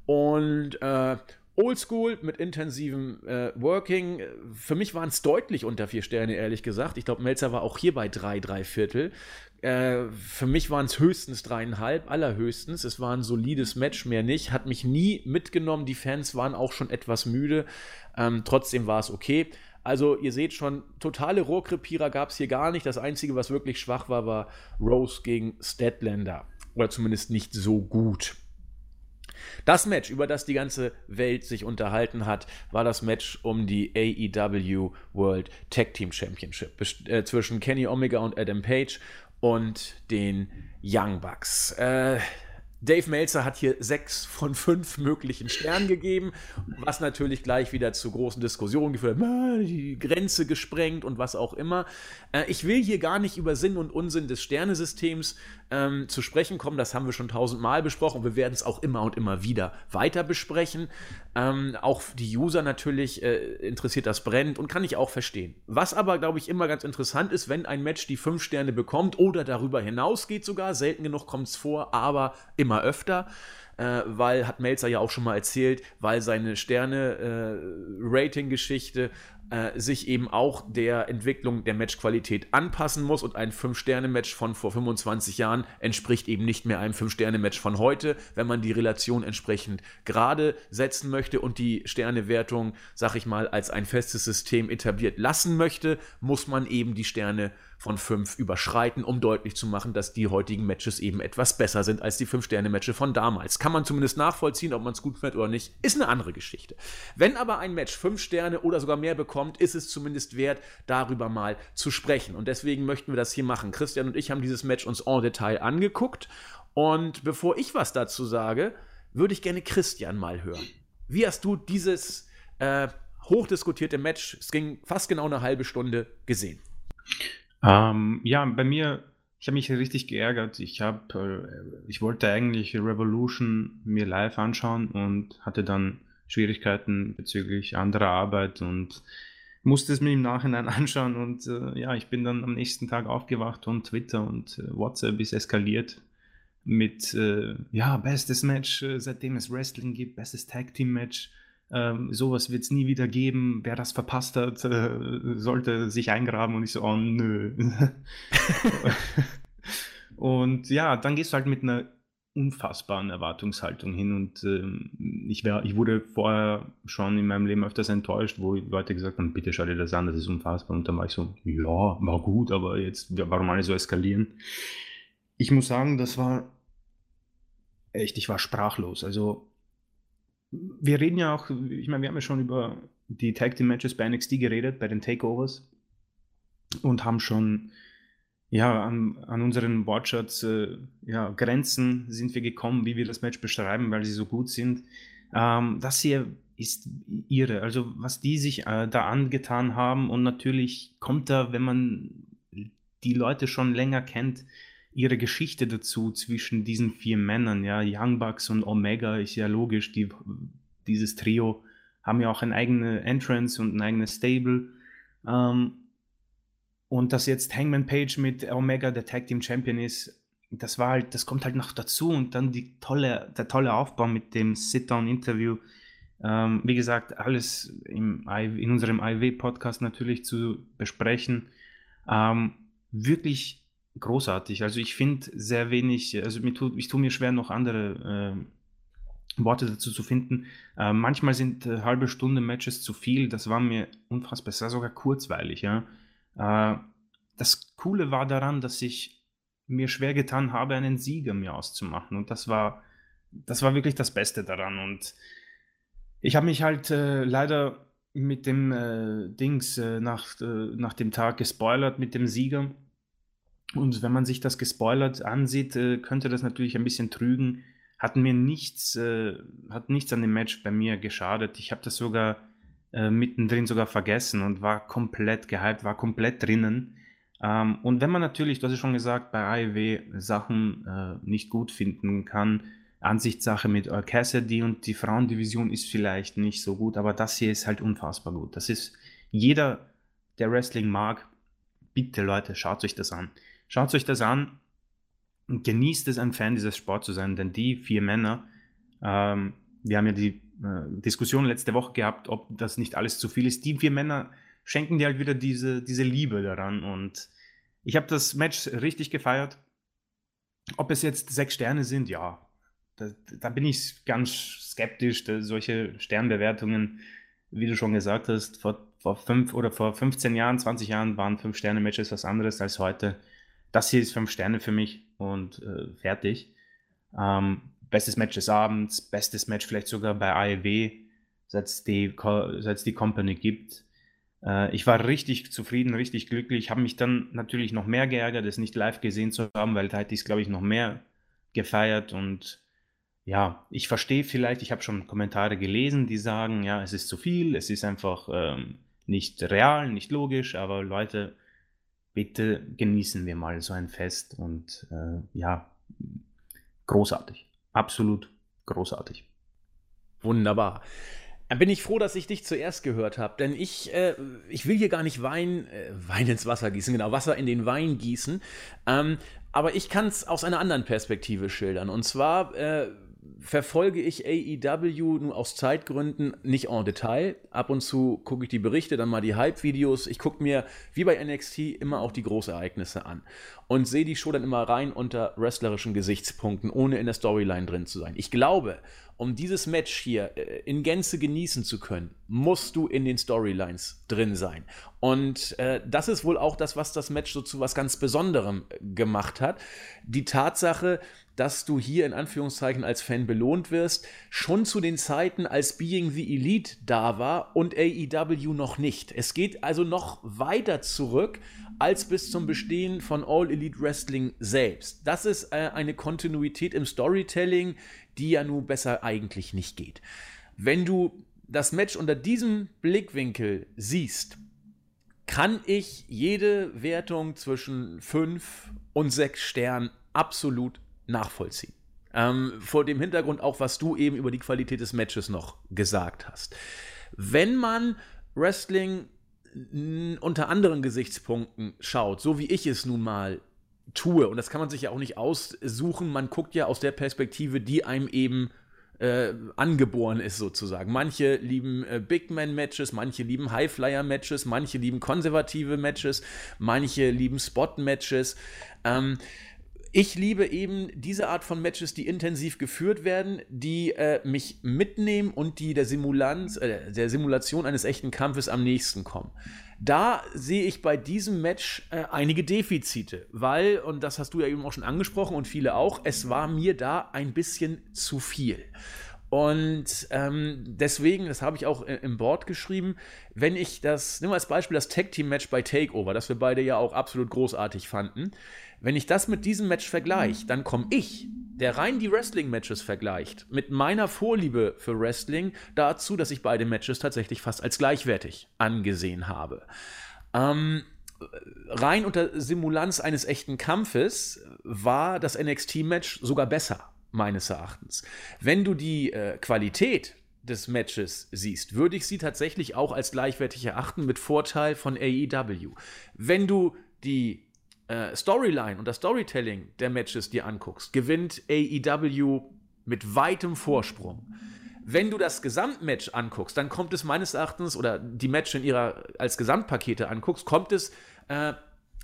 Und äh, Oldschool mit intensivem äh, Working. Für mich waren es deutlich unter vier Sterne, ehrlich gesagt. Ich glaube, Melzer war auch hier bei drei, drei Viertel. Äh, für mich waren es höchstens dreieinhalb, allerhöchstens. Es war ein solides Match, mehr nicht. Hat mich nie mitgenommen. Die Fans waren auch schon etwas müde. Ähm, trotzdem war es okay. Also ihr seht schon, totale Rohrkrepierer gab es hier gar nicht. Das Einzige, was wirklich schwach war, war Rose gegen Statlander. Oder zumindest nicht so gut. Das Match, über das die ganze Welt sich unterhalten hat, war das Match um die AEW World Tag Team Championship äh, zwischen Kenny Omega und Adam Page und den Young Bucks. Äh, Dave Meltzer hat hier sechs von fünf möglichen Sternen gegeben, was natürlich gleich wieder zu großen Diskussionen geführt hat, die Grenze gesprengt und was auch immer. Äh, ich will hier gar nicht über Sinn und Unsinn des Sternesystems ähm, zu sprechen kommen. Das haben wir schon tausendmal besprochen wir werden es auch immer und immer wieder weiter besprechen. Ähm, auch die User natürlich äh, interessiert das brennt und kann ich auch verstehen. Was aber, glaube ich, immer ganz interessant ist, wenn ein Match die fünf Sterne bekommt oder darüber hinausgeht sogar, selten genug kommt es vor, aber immer öfter äh, weil, hat Melzer ja auch schon mal erzählt, weil seine Sterne-Rating-Geschichte äh, äh, sich eben auch der Entwicklung der Matchqualität anpassen muss und ein 5-Sterne-Match von vor 25 Jahren entspricht eben nicht mehr einem 5-Sterne-Match von heute, wenn man die Relation entsprechend gerade setzen möchte und die Sternewertung, sag ich mal, als ein festes System etabliert lassen möchte, muss man eben die Sterne von 5 überschreiten, um deutlich zu machen, dass die heutigen Matches eben etwas besser sind als die 5-Sterne-Matches von damals. Kann man zumindest nachvollziehen, ob man es gut findet oder nicht, ist eine andere Geschichte. Wenn aber ein Match 5 Sterne oder sogar mehr bekommt, ist es zumindest wert, darüber mal zu sprechen. Und deswegen möchten wir das hier machen. Christian und ich haben dieses Match uns en Detail angeguckt. Und bevor ich was dazu sage, würde ich gerne Christian mal hören. Wie hast du dieses Äh, hochdiskutierte Match. Es ging fast genau eine halbe Stunde gesehen. Ähm, ja, bei mir, ich habe mich richtig geärgert. Ich habe, äh, ich wollte eigentlich Revolution mir live anschauen und hatte dann Schwierigkeiten bezüglich anderer Arbeit und musste es mir im Nachhinein anschauen und äh, ja, ich bin dann am nächsten Tag aufgewacht und Twitter und äh, WhatsApp ist eskaliert mit äh, ja, bestes Match, äh, seitdem es Wrestling gibt, bestes Tag Team Match. Ähm, sowas wird es nie wieder geben. Wer das verpasst hat, äh, sollte sich eingraben und ich so, oh nö. und ja, dann gehst du halt mit einer unfassbaren Erwartungshaltung hin und ähm, ich, wär, ich wurde vorher schon in meinem Leben öfters enttäuscht, wo Leute gesagt haben, bitte schau dir das an, das ist unfassbar und dann war ich so, ja, war gut, aber jetzt, warum alle so eskalieren? Ich muss sagen, das war echt, ich war sprachlos, also wir reden ja auch, ich meine, wir haben ja schon über die Tag Team Matches bei NXT geredet, bei den Takeovers und haben schon ja, an, an unseren Wortschatz, äh, ja, Grenzen sind wir gekommen, wie wir das Match beschreiben, weil sie so gut sind. Ähm, das hier ist ihre, also was die sich äh, da angetan haben und natürlich kommt da, wenn man die Leute schon länger kennt, ihre Geschichte dazu zwischen diesen vier Männern, ja, Young Bucks und Omega ist ja logisch, die, dieses Trio haben ja auch eine eigene Entrance und ein eigenes Stable. Ähm, und dass jetzt Hangman Page mit Omega der Tag Team Champion ist, das war halt, das kommt halt noch dazu und dann die tolle, der tolle Aufbau mit dem Sit-Down-Interview. Ähm, wie gesagt, alles im, in unserem IW-Podcast natürlich zu besprechen. Ähm, wirklich großartig. Also ich finde sehr wenig, also mir tut, ich tue mir schwer, noch andere äh, Worte dazu zu finden. Äh, manchmal sind äh, halbe Stunde Matches zu viel. Das war mir unfassbar, es war sogar kurzweilig, ja. Äh, das Coole war daran, dass ich mir schwer getan habe, einen Sieger mir auszumachen. Und das war, das war wirklich das Beste daran. Und ich habe mich halt äh, leider mit dem äh, Dings nach, nach dem Tag gespoilert mit dem Sieger. Und wenn man sich das gespoilert ansieht, äh, könnte das natürlich ein bisschen trügen. Hat mir nichts, äh, hat nichts an dem Match bei mir geschadet. Ich habe das sogar äh, mittendrin sogar vergessen und war komplett gehypt, war komplett drinnen. Ähm, und wenn man natürlich, du hast ja schon gesagt, bei AEW Sachen äh, nicht gut finden kann, Ansichtssache mit Earl Cassidy und die Frauendivision ist vielleicht nicht so gut, aber das hier ist halt unfassbar gut. Das ist jeder, der Wrestling mag, bitte Leute, schaut euch das an. Schaut euch das an und genießt es, ein Fan dieses Sports zu sein, denn die vier Männer, ähm, wir haben ja die äh, Diskussion letzte Woche gehabt, ob das nicht alles zu viel ist. Die vier Männer schenken dir halt wieder diese, diese Liebe daran. Und ich habe das Match richtig gefeiert. Ob es jetzt sechs Sterne sind, ja, da, da bin ich ganz skeptisch. solche Sternbewertungen, wie du schon gesagt hast, vor, vor fünf oder vor 15 Jahren, 20 Jahren waren fünf Sterne Matches was anderes als heute. Das hier ist fünf Sterne für mich und äh, fertig. Ähm, bestes Match des Abends, bestes Match vielleicht sogar bei AEW, seit es die, die Company gibt. Äh, ich war richtig zufrieden, richtig glücklich, habe mich dann natürlich noch mehr geärgert, es nicht live gesehen zu haben, weil da hätte ich es, glaube ich, noch mehr gefeiert und ja, ich verstehe vielleicht, ich habe schon Kommentare gelesen, die sagen, ja, es ist zu viel, es ist einfach ähm, nicht real, nicht logisch, aber Leute, bitte genießen wir mal so ein Fest und äh, ja, großartig absolut großartig. Wunderbar. Dann bin ich froh, dass ich dich zuerst gehört habe, denn ich, äh, ich will hier gar nicht Wein, äh, Wein ins Wasser gießen, genau, Wasser in den Wein gießen. Ähm, aber ich kann es aus einer anderen Perspektive schildern. Und zwar äh, verfolge ich AEW nur aus Zeitgründen nicht en Detail. Ab und zu gucke ich die Berichte, dann mal die Hype-Videos. Ich gucke mir, wie bei NXT, immer auch die Großereignisse an. Und sehe die Show dann immer rein unter wrestlerischen Gesichtspunkten, ohne in der Storyline drin zu sein. Ich glaube, um dieses Match hier äh, in Gänze genießen zu können, musst du in den Storylines drin sein. Und äh, das ist wohl auch das, was das Match so zu was ganz Besonderem gemacht hat. Die Tatsache, dass du hier in Anführungszeichen als Fan belohnt wirst, schon zu den Zeiten, als Being the Elite da war und AEW noch nicht. Es geht also noch weiter zurück als bis zum Bestehen von All Elite Wrestling selbst. Das ist äh, eine Kontinuität im Storytelling, die ja nun besser eigentlich nicht geht. Wenn du das Match unter diesem Blickwinkel siehst, kann ich jede Wertung zwischen 5 und 6 Sternen absolut nachvollziehen. Ähm, vor dem Hintergrund auch, was du eben über die Qualität des Matches noch gesagt hast. Wenn man Wrestling unter anderen Gesichtspunkten schaut, so wie ich es nun mal tue, und das kann man sich ja auch nicht aussuchen, man guckt ja aus der Perspektive, die einem eben äh, angeboren ist sozusagen. Manche lieben äh, Big Man Matches, manche lieben High Flyer Matches, manche lieben konservative Matches, manche lieben Spot Matches. Ähm, ich liebe eben diese Art von Matches, die intensiv geführt werden, die äh, mich mitnehmen und die der, Simulanz, äh, der Simulation eines echten Kampfes am nächsten kommen. Da sehe ich bei diesem Match äh, einige Defizite, weil, und das hast du ja eben auch schon angesprochen und viele auch, es war mir da ein bisschen zu viel. Und ähm, deswegen, das habe ich auch im Board geschrieben, wenn ich das, nimm mal als Beispiel das Tag Team Match bei Takeover, das wir beide ja auch absolut großartig fanden. Wenn ich das mit diesem Match vergleiche, dann komme ich, der rein die Wrestling-Matches vergleicht, mit meiner Vorliebe für Wrestling dazu, dass ich beide Matches tatsächlich fast als gleichwertig angesehen habe. Ähm, rein unter Simulanz eines echten Kampfes war das NXT-Match sogar besser, meines Erachtens. Wenn du die äh, Qualität des Matches siehst, würde ich sie tatsächlich auch als gleichwertig erachten, mit Vorteil von AEW. Wenn du die äh, Storyline und das Storytelling der Matches dir anguckst, gewinnt AEW mit weitem Vorsprung. Wenn du das Gesamtmatch anguckst, dann kommt es meines Erachtens, oder die Match in ihrer als Gesamtpakete anguckst, kommt es äh,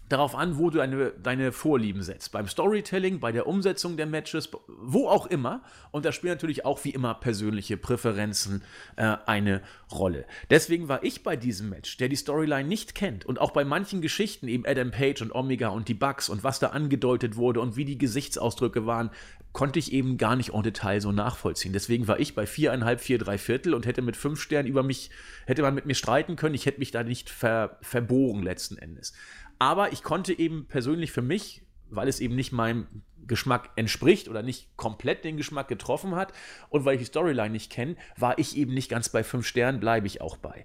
darauf an, wo du deine, deine Vorlieben setzt. Beim Storytelling, bei der Umsetzung der Matches, wo auch immer. Und da spielen natürlich auch wie immer persönliche Präferenzen äh, eine Rolle. Deswegen war ich bei diesem Match, der die Storyline nicht kennt und auch bei manchen Geschichten, eben Adam Page und Omega und die Bugs und was da angedeutet wurde und wie die Gesichtsausdrücke waren, konnte ich eben gar nicht en Detail so nachvollziehen. Deswegen war ich bei viereinhalb, vier, drei Viertel und hätte mit fünf Sternen über mich, hätte man mit mir streiten können. Ich hätte mich da nicht ver, verbogen letzten Endes. Aber ich konnte eben persönlich für mich, weil es eben nicht meinem Geschmack entspricht oder nicht komplett den Geschmack getroffen hat und weil ich die Storyline nicht kenne, war ich eben nicht ganz bei fünf Sternen, bleibe ich auch bei.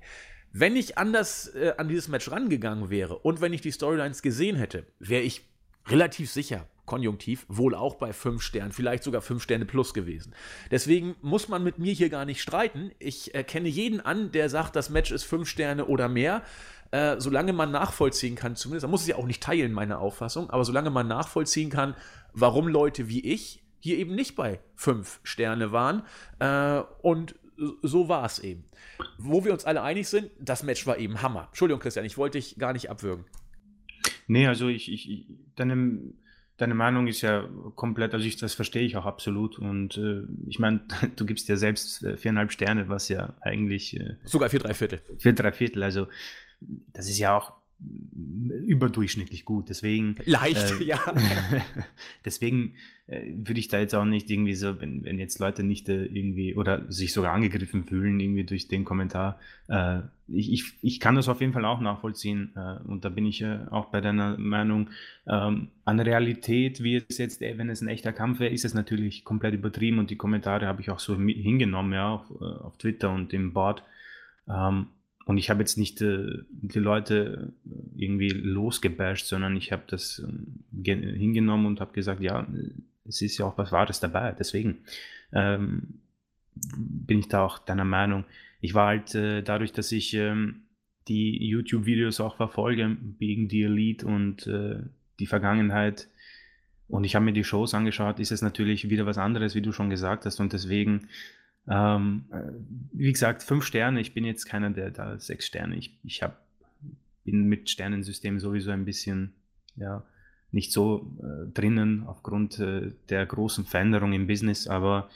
Wenn ich anders äh, an dieses Match rangegangen wäre und wenn ich die Storylines gesehen hätte, wäre ich relativ sicher, konjunktiv, wohl auch bei fünf Sternen, vielleicht sogar fünf Sterne plus gewesen. Deswegen muss man mit mir hier gar nicht streiten. Ich erkenne jeden an, der sagt, das Match ist fünf Sterne oder mehr. Äh, solange man nachvollziehen kann, zumindest, man muss es ja auch nicht teilen, meine Auffassung, aber solange man nachvollziehen kann, warum Leute wie ich hier eben nicht bei fünf Sterne waren äh, und so war es eben. Wo wir uns alle einig sind, das Match war eben Hammer. Entschuldigung, Christian, ich wollte dich gar nicht abwürgen. Nee, also ich, ich, deine, deine Meinung ist ja komplett, also ich, das verstehe ich auch absolut. Und äh, ich meine, du gibst ja selbst äh, viereinhalb Sterne, was ja eigentlich. Äh, Sogar vier, drei Viertel. Vier, drei Viertel, also das ist ja auch überdurchschnittlich gut. Deswegen. Leicht, äh, ja. deswegen äh, würde ich da jetzt auch nicht irgendwie so, wenn, wenn jetzt Leute nicht äh, irgendwie oder sich sogar angegriffen fühlen, irgendwie durch den Kommentar. Äh, ich, ich, ich kann das auf jeden Fall auch nachvollziehen. Äh, und da bin ich äh, auch bei deiner Meinung. Ähm, an Realität, wie es jetzt, wenn es ein echter Kampf wäre, ist es natürlich komplett übertrieben und die Kommentare habe ich auch so hingenommen, ja, auf, auf Twitter und im Board. Ähm, und ich habe jetzt nicht äh, die Leute irgendwie losgebasht, sondern ich habe das äh, hingenommen und habe gesagt, ja, es ist ja auch was Wahres dabei. Deswegen ähm, bin ich da auch deiner Meinung. Ich war halt äh, dadurch, dass ich ähm, die YouTube-Videos auch verfolge, wegen die Elite und äh, die Vergangenheit, und ich habe mir die Shows angeschaut, ist es natürlich wieder was anderes, wie du schon gesagt hast. Und deswegen ähm, äh, wie gesagt, fünf Sterne. Ich bin jetzt keiner, der da sechs Sterne. Ich, ich hab, bin mit Sternensystem sowieso ein bisschen ja, nicht so äh, drinnen aufgrund äh, der großen Veränderung im Business. Aber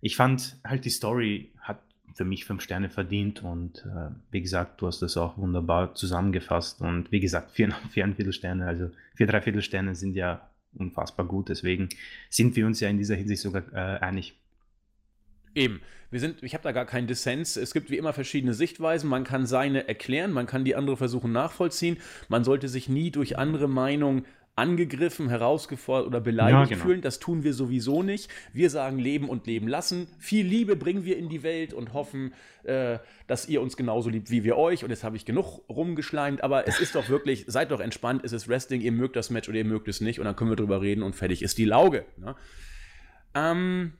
ich fand halt die Story hat für mich fünf Sterne verdient und äh, wie gesagt, du hast das auch wunderbar zusammengefasst und wie gesagt, vier, vier Sterne, also vier, drei Viertelsterne sind ja unfassbar gut, deswegen sind wir uns ja in dieser Hinsicht sogar äh, einig. Eben. Wir sind, ich habe da gar keinen Dissens. Es gibt wie immer verschiedene Sichtweisen. Man kann seine erklären, man kann die andere versuchen nachvollziehen. Man sollte sich nie durch andere Meinungen angegriffen, herausgefordert oder beleidigt ja, genau. fühlen. Das tun wir sowieso nicht. Wir sagen Leben und Leben lassen. Viel Liebe bringen wir in die Welt und hoffen, äh, dass ihr uns genauso liebt wie wir euch. Und jetzt habe ich genug rumgeschleimt, aber es ist doch wirklich, seid doch entspannt, es ist Wrestling, ihr mögt das Match oder ihr mögt es nicht und dann können wir drüber reden und fertig ist die Lauge. Ne? Ähm,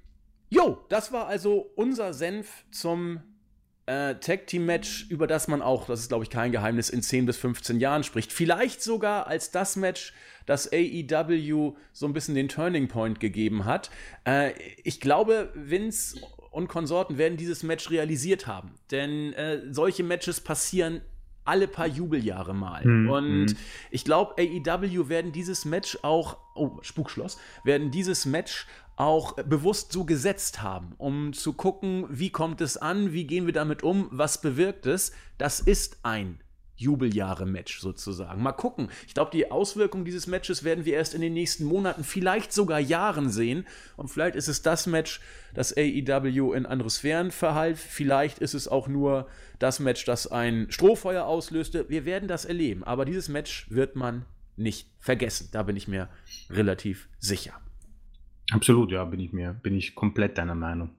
jo, das war also unser Senf zum äh, Tag Team Match, über das man auch, das ist glaube ich kein Geheimnis, in 10 bis 15 Jahren spricht. Vielleicht sogar als das Match, das AEW so ein bisschen den Turning Point gegeben hat. Äh, ich glaube, Vince und Konsorten werden dieses Match realisiert haben. Denn äh, solche Matches passieren alle paar Jubeljahre mal. Mhm. Und hm. ich glaube, AEW werden dieses Match auch, oh, Spukschloss, werden dieses Match auch bewusst so gesetzt haben, um zu gucken, wie kommt es an, wie gehen wir damit um, was bewirkt es. Das ist ein Jubeljahre-Match sozusagen. Mal gucken. Ich glaube, die Auswirkungen dieses Matches werden wir erst in den nächsten Monaten, vielleicht sogar Jahren sehen. Und vielleicht ist es das Match, das AEW in andere Sphären verhalf. Vielleicht ist es auch nur das Match, das ein Strohfeuer auslöste. Wir werden das erleben. Aber dieses Match wird man nicht vergessen. Da bin ich mir relativ sicher. Absolut, ja, bin ich mir, bin ich komplett deiner Meinung.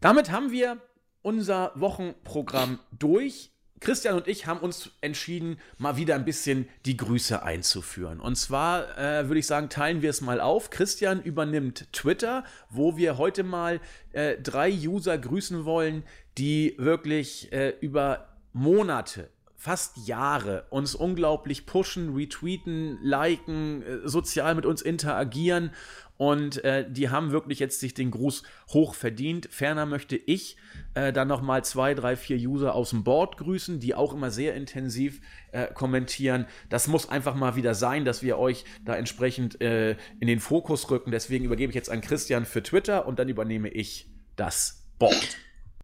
Damit haben wir unser Wochenprogramm durch. Christian und ich haben uns entschieden, mal wieder ein bisschen die Grüße einzuführen. Und zwar äh, würde ich sagen, teilen wir es mal auf. Christian übernimmt Twitter, wo wir heute mal äh, drei User grüßen wollen, die wirklich äh, über Monate fast Jahre uns unglaublich pushen, retweeten, liken, äh, sozial mit uns interagieren und äh, die haben wirklich jetzt sich den Gruß hoch verdient. Ferner möchte ich äh, dann nochmal zwei, drei, vier User aus dem Board grüßen, die auch immer sehr intensiv äh, kommentieren. Das muss einfach mal wieder sein, dass wir euch da entsprechend äh, in den Fokus rücken. Deswegen übergebe ich jetzt an Christian für Twitter und dann übernehme ich das Board.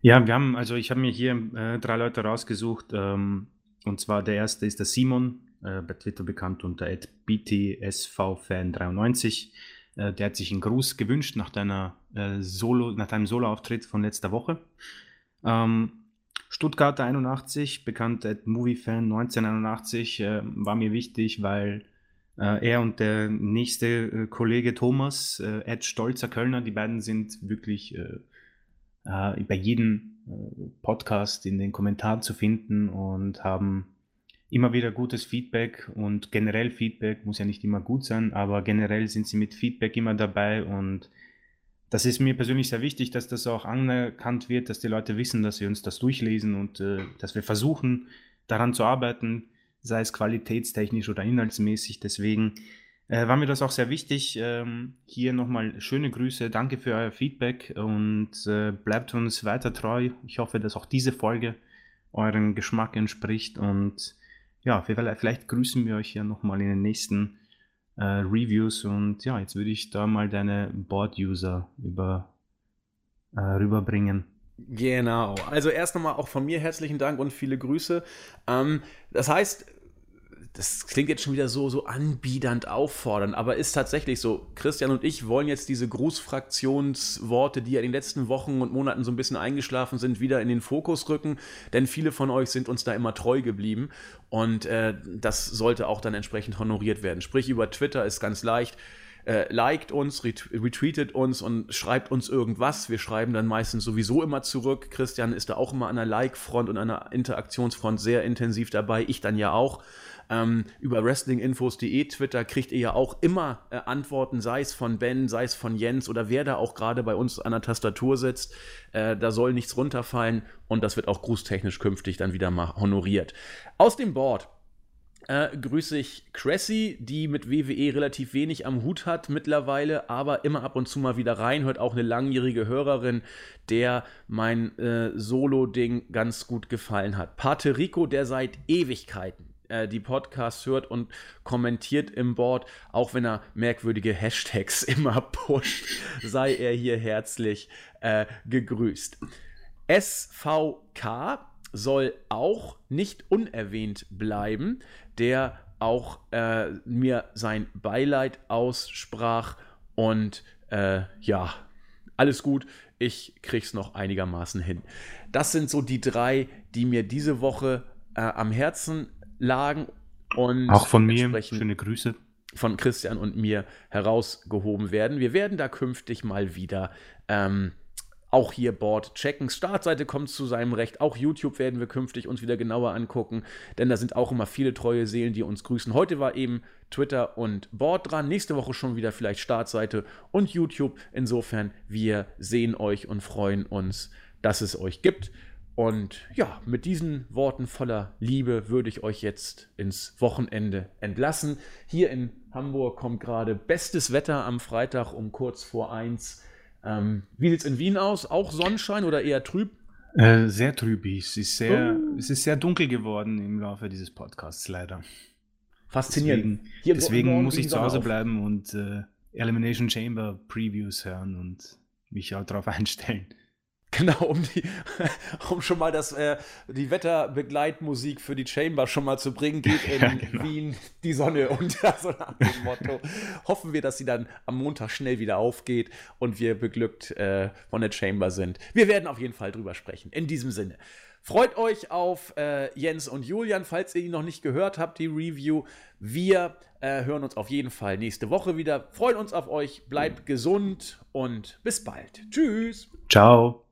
Ja, wir haben, also ich habe mir hier äh, drei Leute rausgesucht. Ähm, und zwar der erste ist der Simon, äh, bei Twitter bekannt unter btsvfan93. Äh, der hat sich einen Gruß gewünscht nach, deiner, äh, Solo, nach deinem Solo-Auftritt von letzter Woche. Ähm, Stuttgarter 81, bekannt als Moviefan 1981, äh, war mir wichtig, weil äh, er und der nächste äh, Kollege Thomas, Ed Stolzer Kölner, die beiden sind wirklich bei jedem Podcast in den Kommentaren zu finden und haben immer wieder gutes Feedback und generell Feedback muss ja nicht immer gut sein, aber generell sind sie mit Feedback immer dabei und das ist mir persönlich sehr wichtig, dass das auch anerkannt wird, dass die Leute wissen, dass wir uns das durchlesen und äh, dass wir versuchen, daran zu arbeiten, sei es qualitätstechnisch oder inhaltsmäßig. Deswegen äh, war mir das auch sehr wichtig. Ähm, hier nochmal schöne Grüße, danke für euer Feedback und äh, bleibt uns weiter treu. Ich hoffe, dass auch diese Folge euren Geschmack entspricht und ja, vielleicht grüßen wir euch ja nochmal in den nächsten äh, Reviews und ja, jetzt würde ich da mal deine Board-User über, äh, rüberbringen. Genau. Also erst nochmal auch von mir herzlichen Dank und viele Grüße. Ähm, das heißt, das klingt jetzt schon wieder so, so anbiedernd auffordern, aber ist tatsächlich so. Christian und ich wollen jetzt diese Grußfraktionsworte, die ja in den letzten Wochen und Monaten so ein bisschen eingeschlafen sind, wieder in den Fokus rücken, denn viele von euch sind uns da immer treu geblieben und äh, das sollte auch dann entsprechend honoriert werden. Sprich, über Twitter ist ganz leicht. Äh, liked uns, retweetet uns und schreibt uns irgendwas. Wir schreiben dann meistens sowieso immer zurück. Christian ist da auch immer an der Like-Front und an der Interaktionsfront sehr intensiv dabei. Ich dann ja auch. Ähm, über wrestlinginfos.de, Twitter kriegt ihr ja auch immer äh, Antworten, sei es von Ben, sei es von Jens oder wer da auch gerade bei uns an der Tastatur sitzt. Äh, da soll nichts runterfallen und das wird auch grußtechnisch künftig dann wieder mal honoriert. Aus dem Board äh, grüße ich Cressy, die mit WWE relativ wenig am Hut hat mittlerweile, aber immer ab und zu mal wieder reinhört. Auch eine langjährige Hörerin, der mein äh, Solo-Ding ganz gut gefallen hat. Pate Rico, der seit Ewigkeiten äh, die Podcasts hört und kommentiert im Board, auch wenn er merkwürdige Hashtags immer pusht, sei er hier herzlich äh, gegrüßt. SVK soll auch nicht unerwähnt bleiben, der auch äh, mir sein Beileid aussprach und äh, ja, alles gut, ich krieg's noch einigermaßen hin. Das sind so die drei, die mir diese Woche äh, am Herzen lagen. Und auch von mir schöne Grüße. von Christian und mir herausgehoben werden. Wir werden da künftig mal wieder ähm, auch hier Board checken. Startseite kommt zu seinem Recht. Auch YouTube werden wir künftig uns wieder genauer angucken, denn da sind auch immer viele treue Seelen, die uns grüßen. Heute war eben Twitter und Board dran. Nächste Woche schon wieder vielleicht Startseite und YouTube. Insofern, wir sehen euch und freuen uns, dass es euch gibt. Und ja, mit diesen Worten voller Liebe würde ich euch jetzt ins Wochenende entlassen. Hier in Hamburg kommt gerade bestes Wetter am Freitag um kurz vor eins. Ähm, wie sieht es in Wien aus? Auch Sonnenschein oder eher trüb? Äh, sehr trübig. Es ist sehr, oh. es ist sehr dunkel geworden im Laufe dieses Podcasts, leider. Faszinierend. Deswegen, deswegen muss ich zu Hause auf. bleiben und äh, Elimination Chamber Previews hören und mich auch darauf einstellen. Genau, um, die, um schon mal das, äh, die Wetterbegleitmusik für die Chamber schon mal zu bringen, geht in ja, genau. Wien die Sonne unter, so nach dem Motto. Hoffen wir, dass sie dann am Montag schnell wieder aufgeht und wir beglückt äh, von der Chamber sind. Wir werden auf jeden Fall drüber sprechen. In diesem Sinne. Freut euch auf äh, Jens und Julian, falls ihr ihn noch nicht gehört habt, die Review. Wir äh, hören uns auf jeden Fall nächste Woche wieder. Freuen uns auf euch, bleibt gesund und bis bald. Tschüss. Ciao.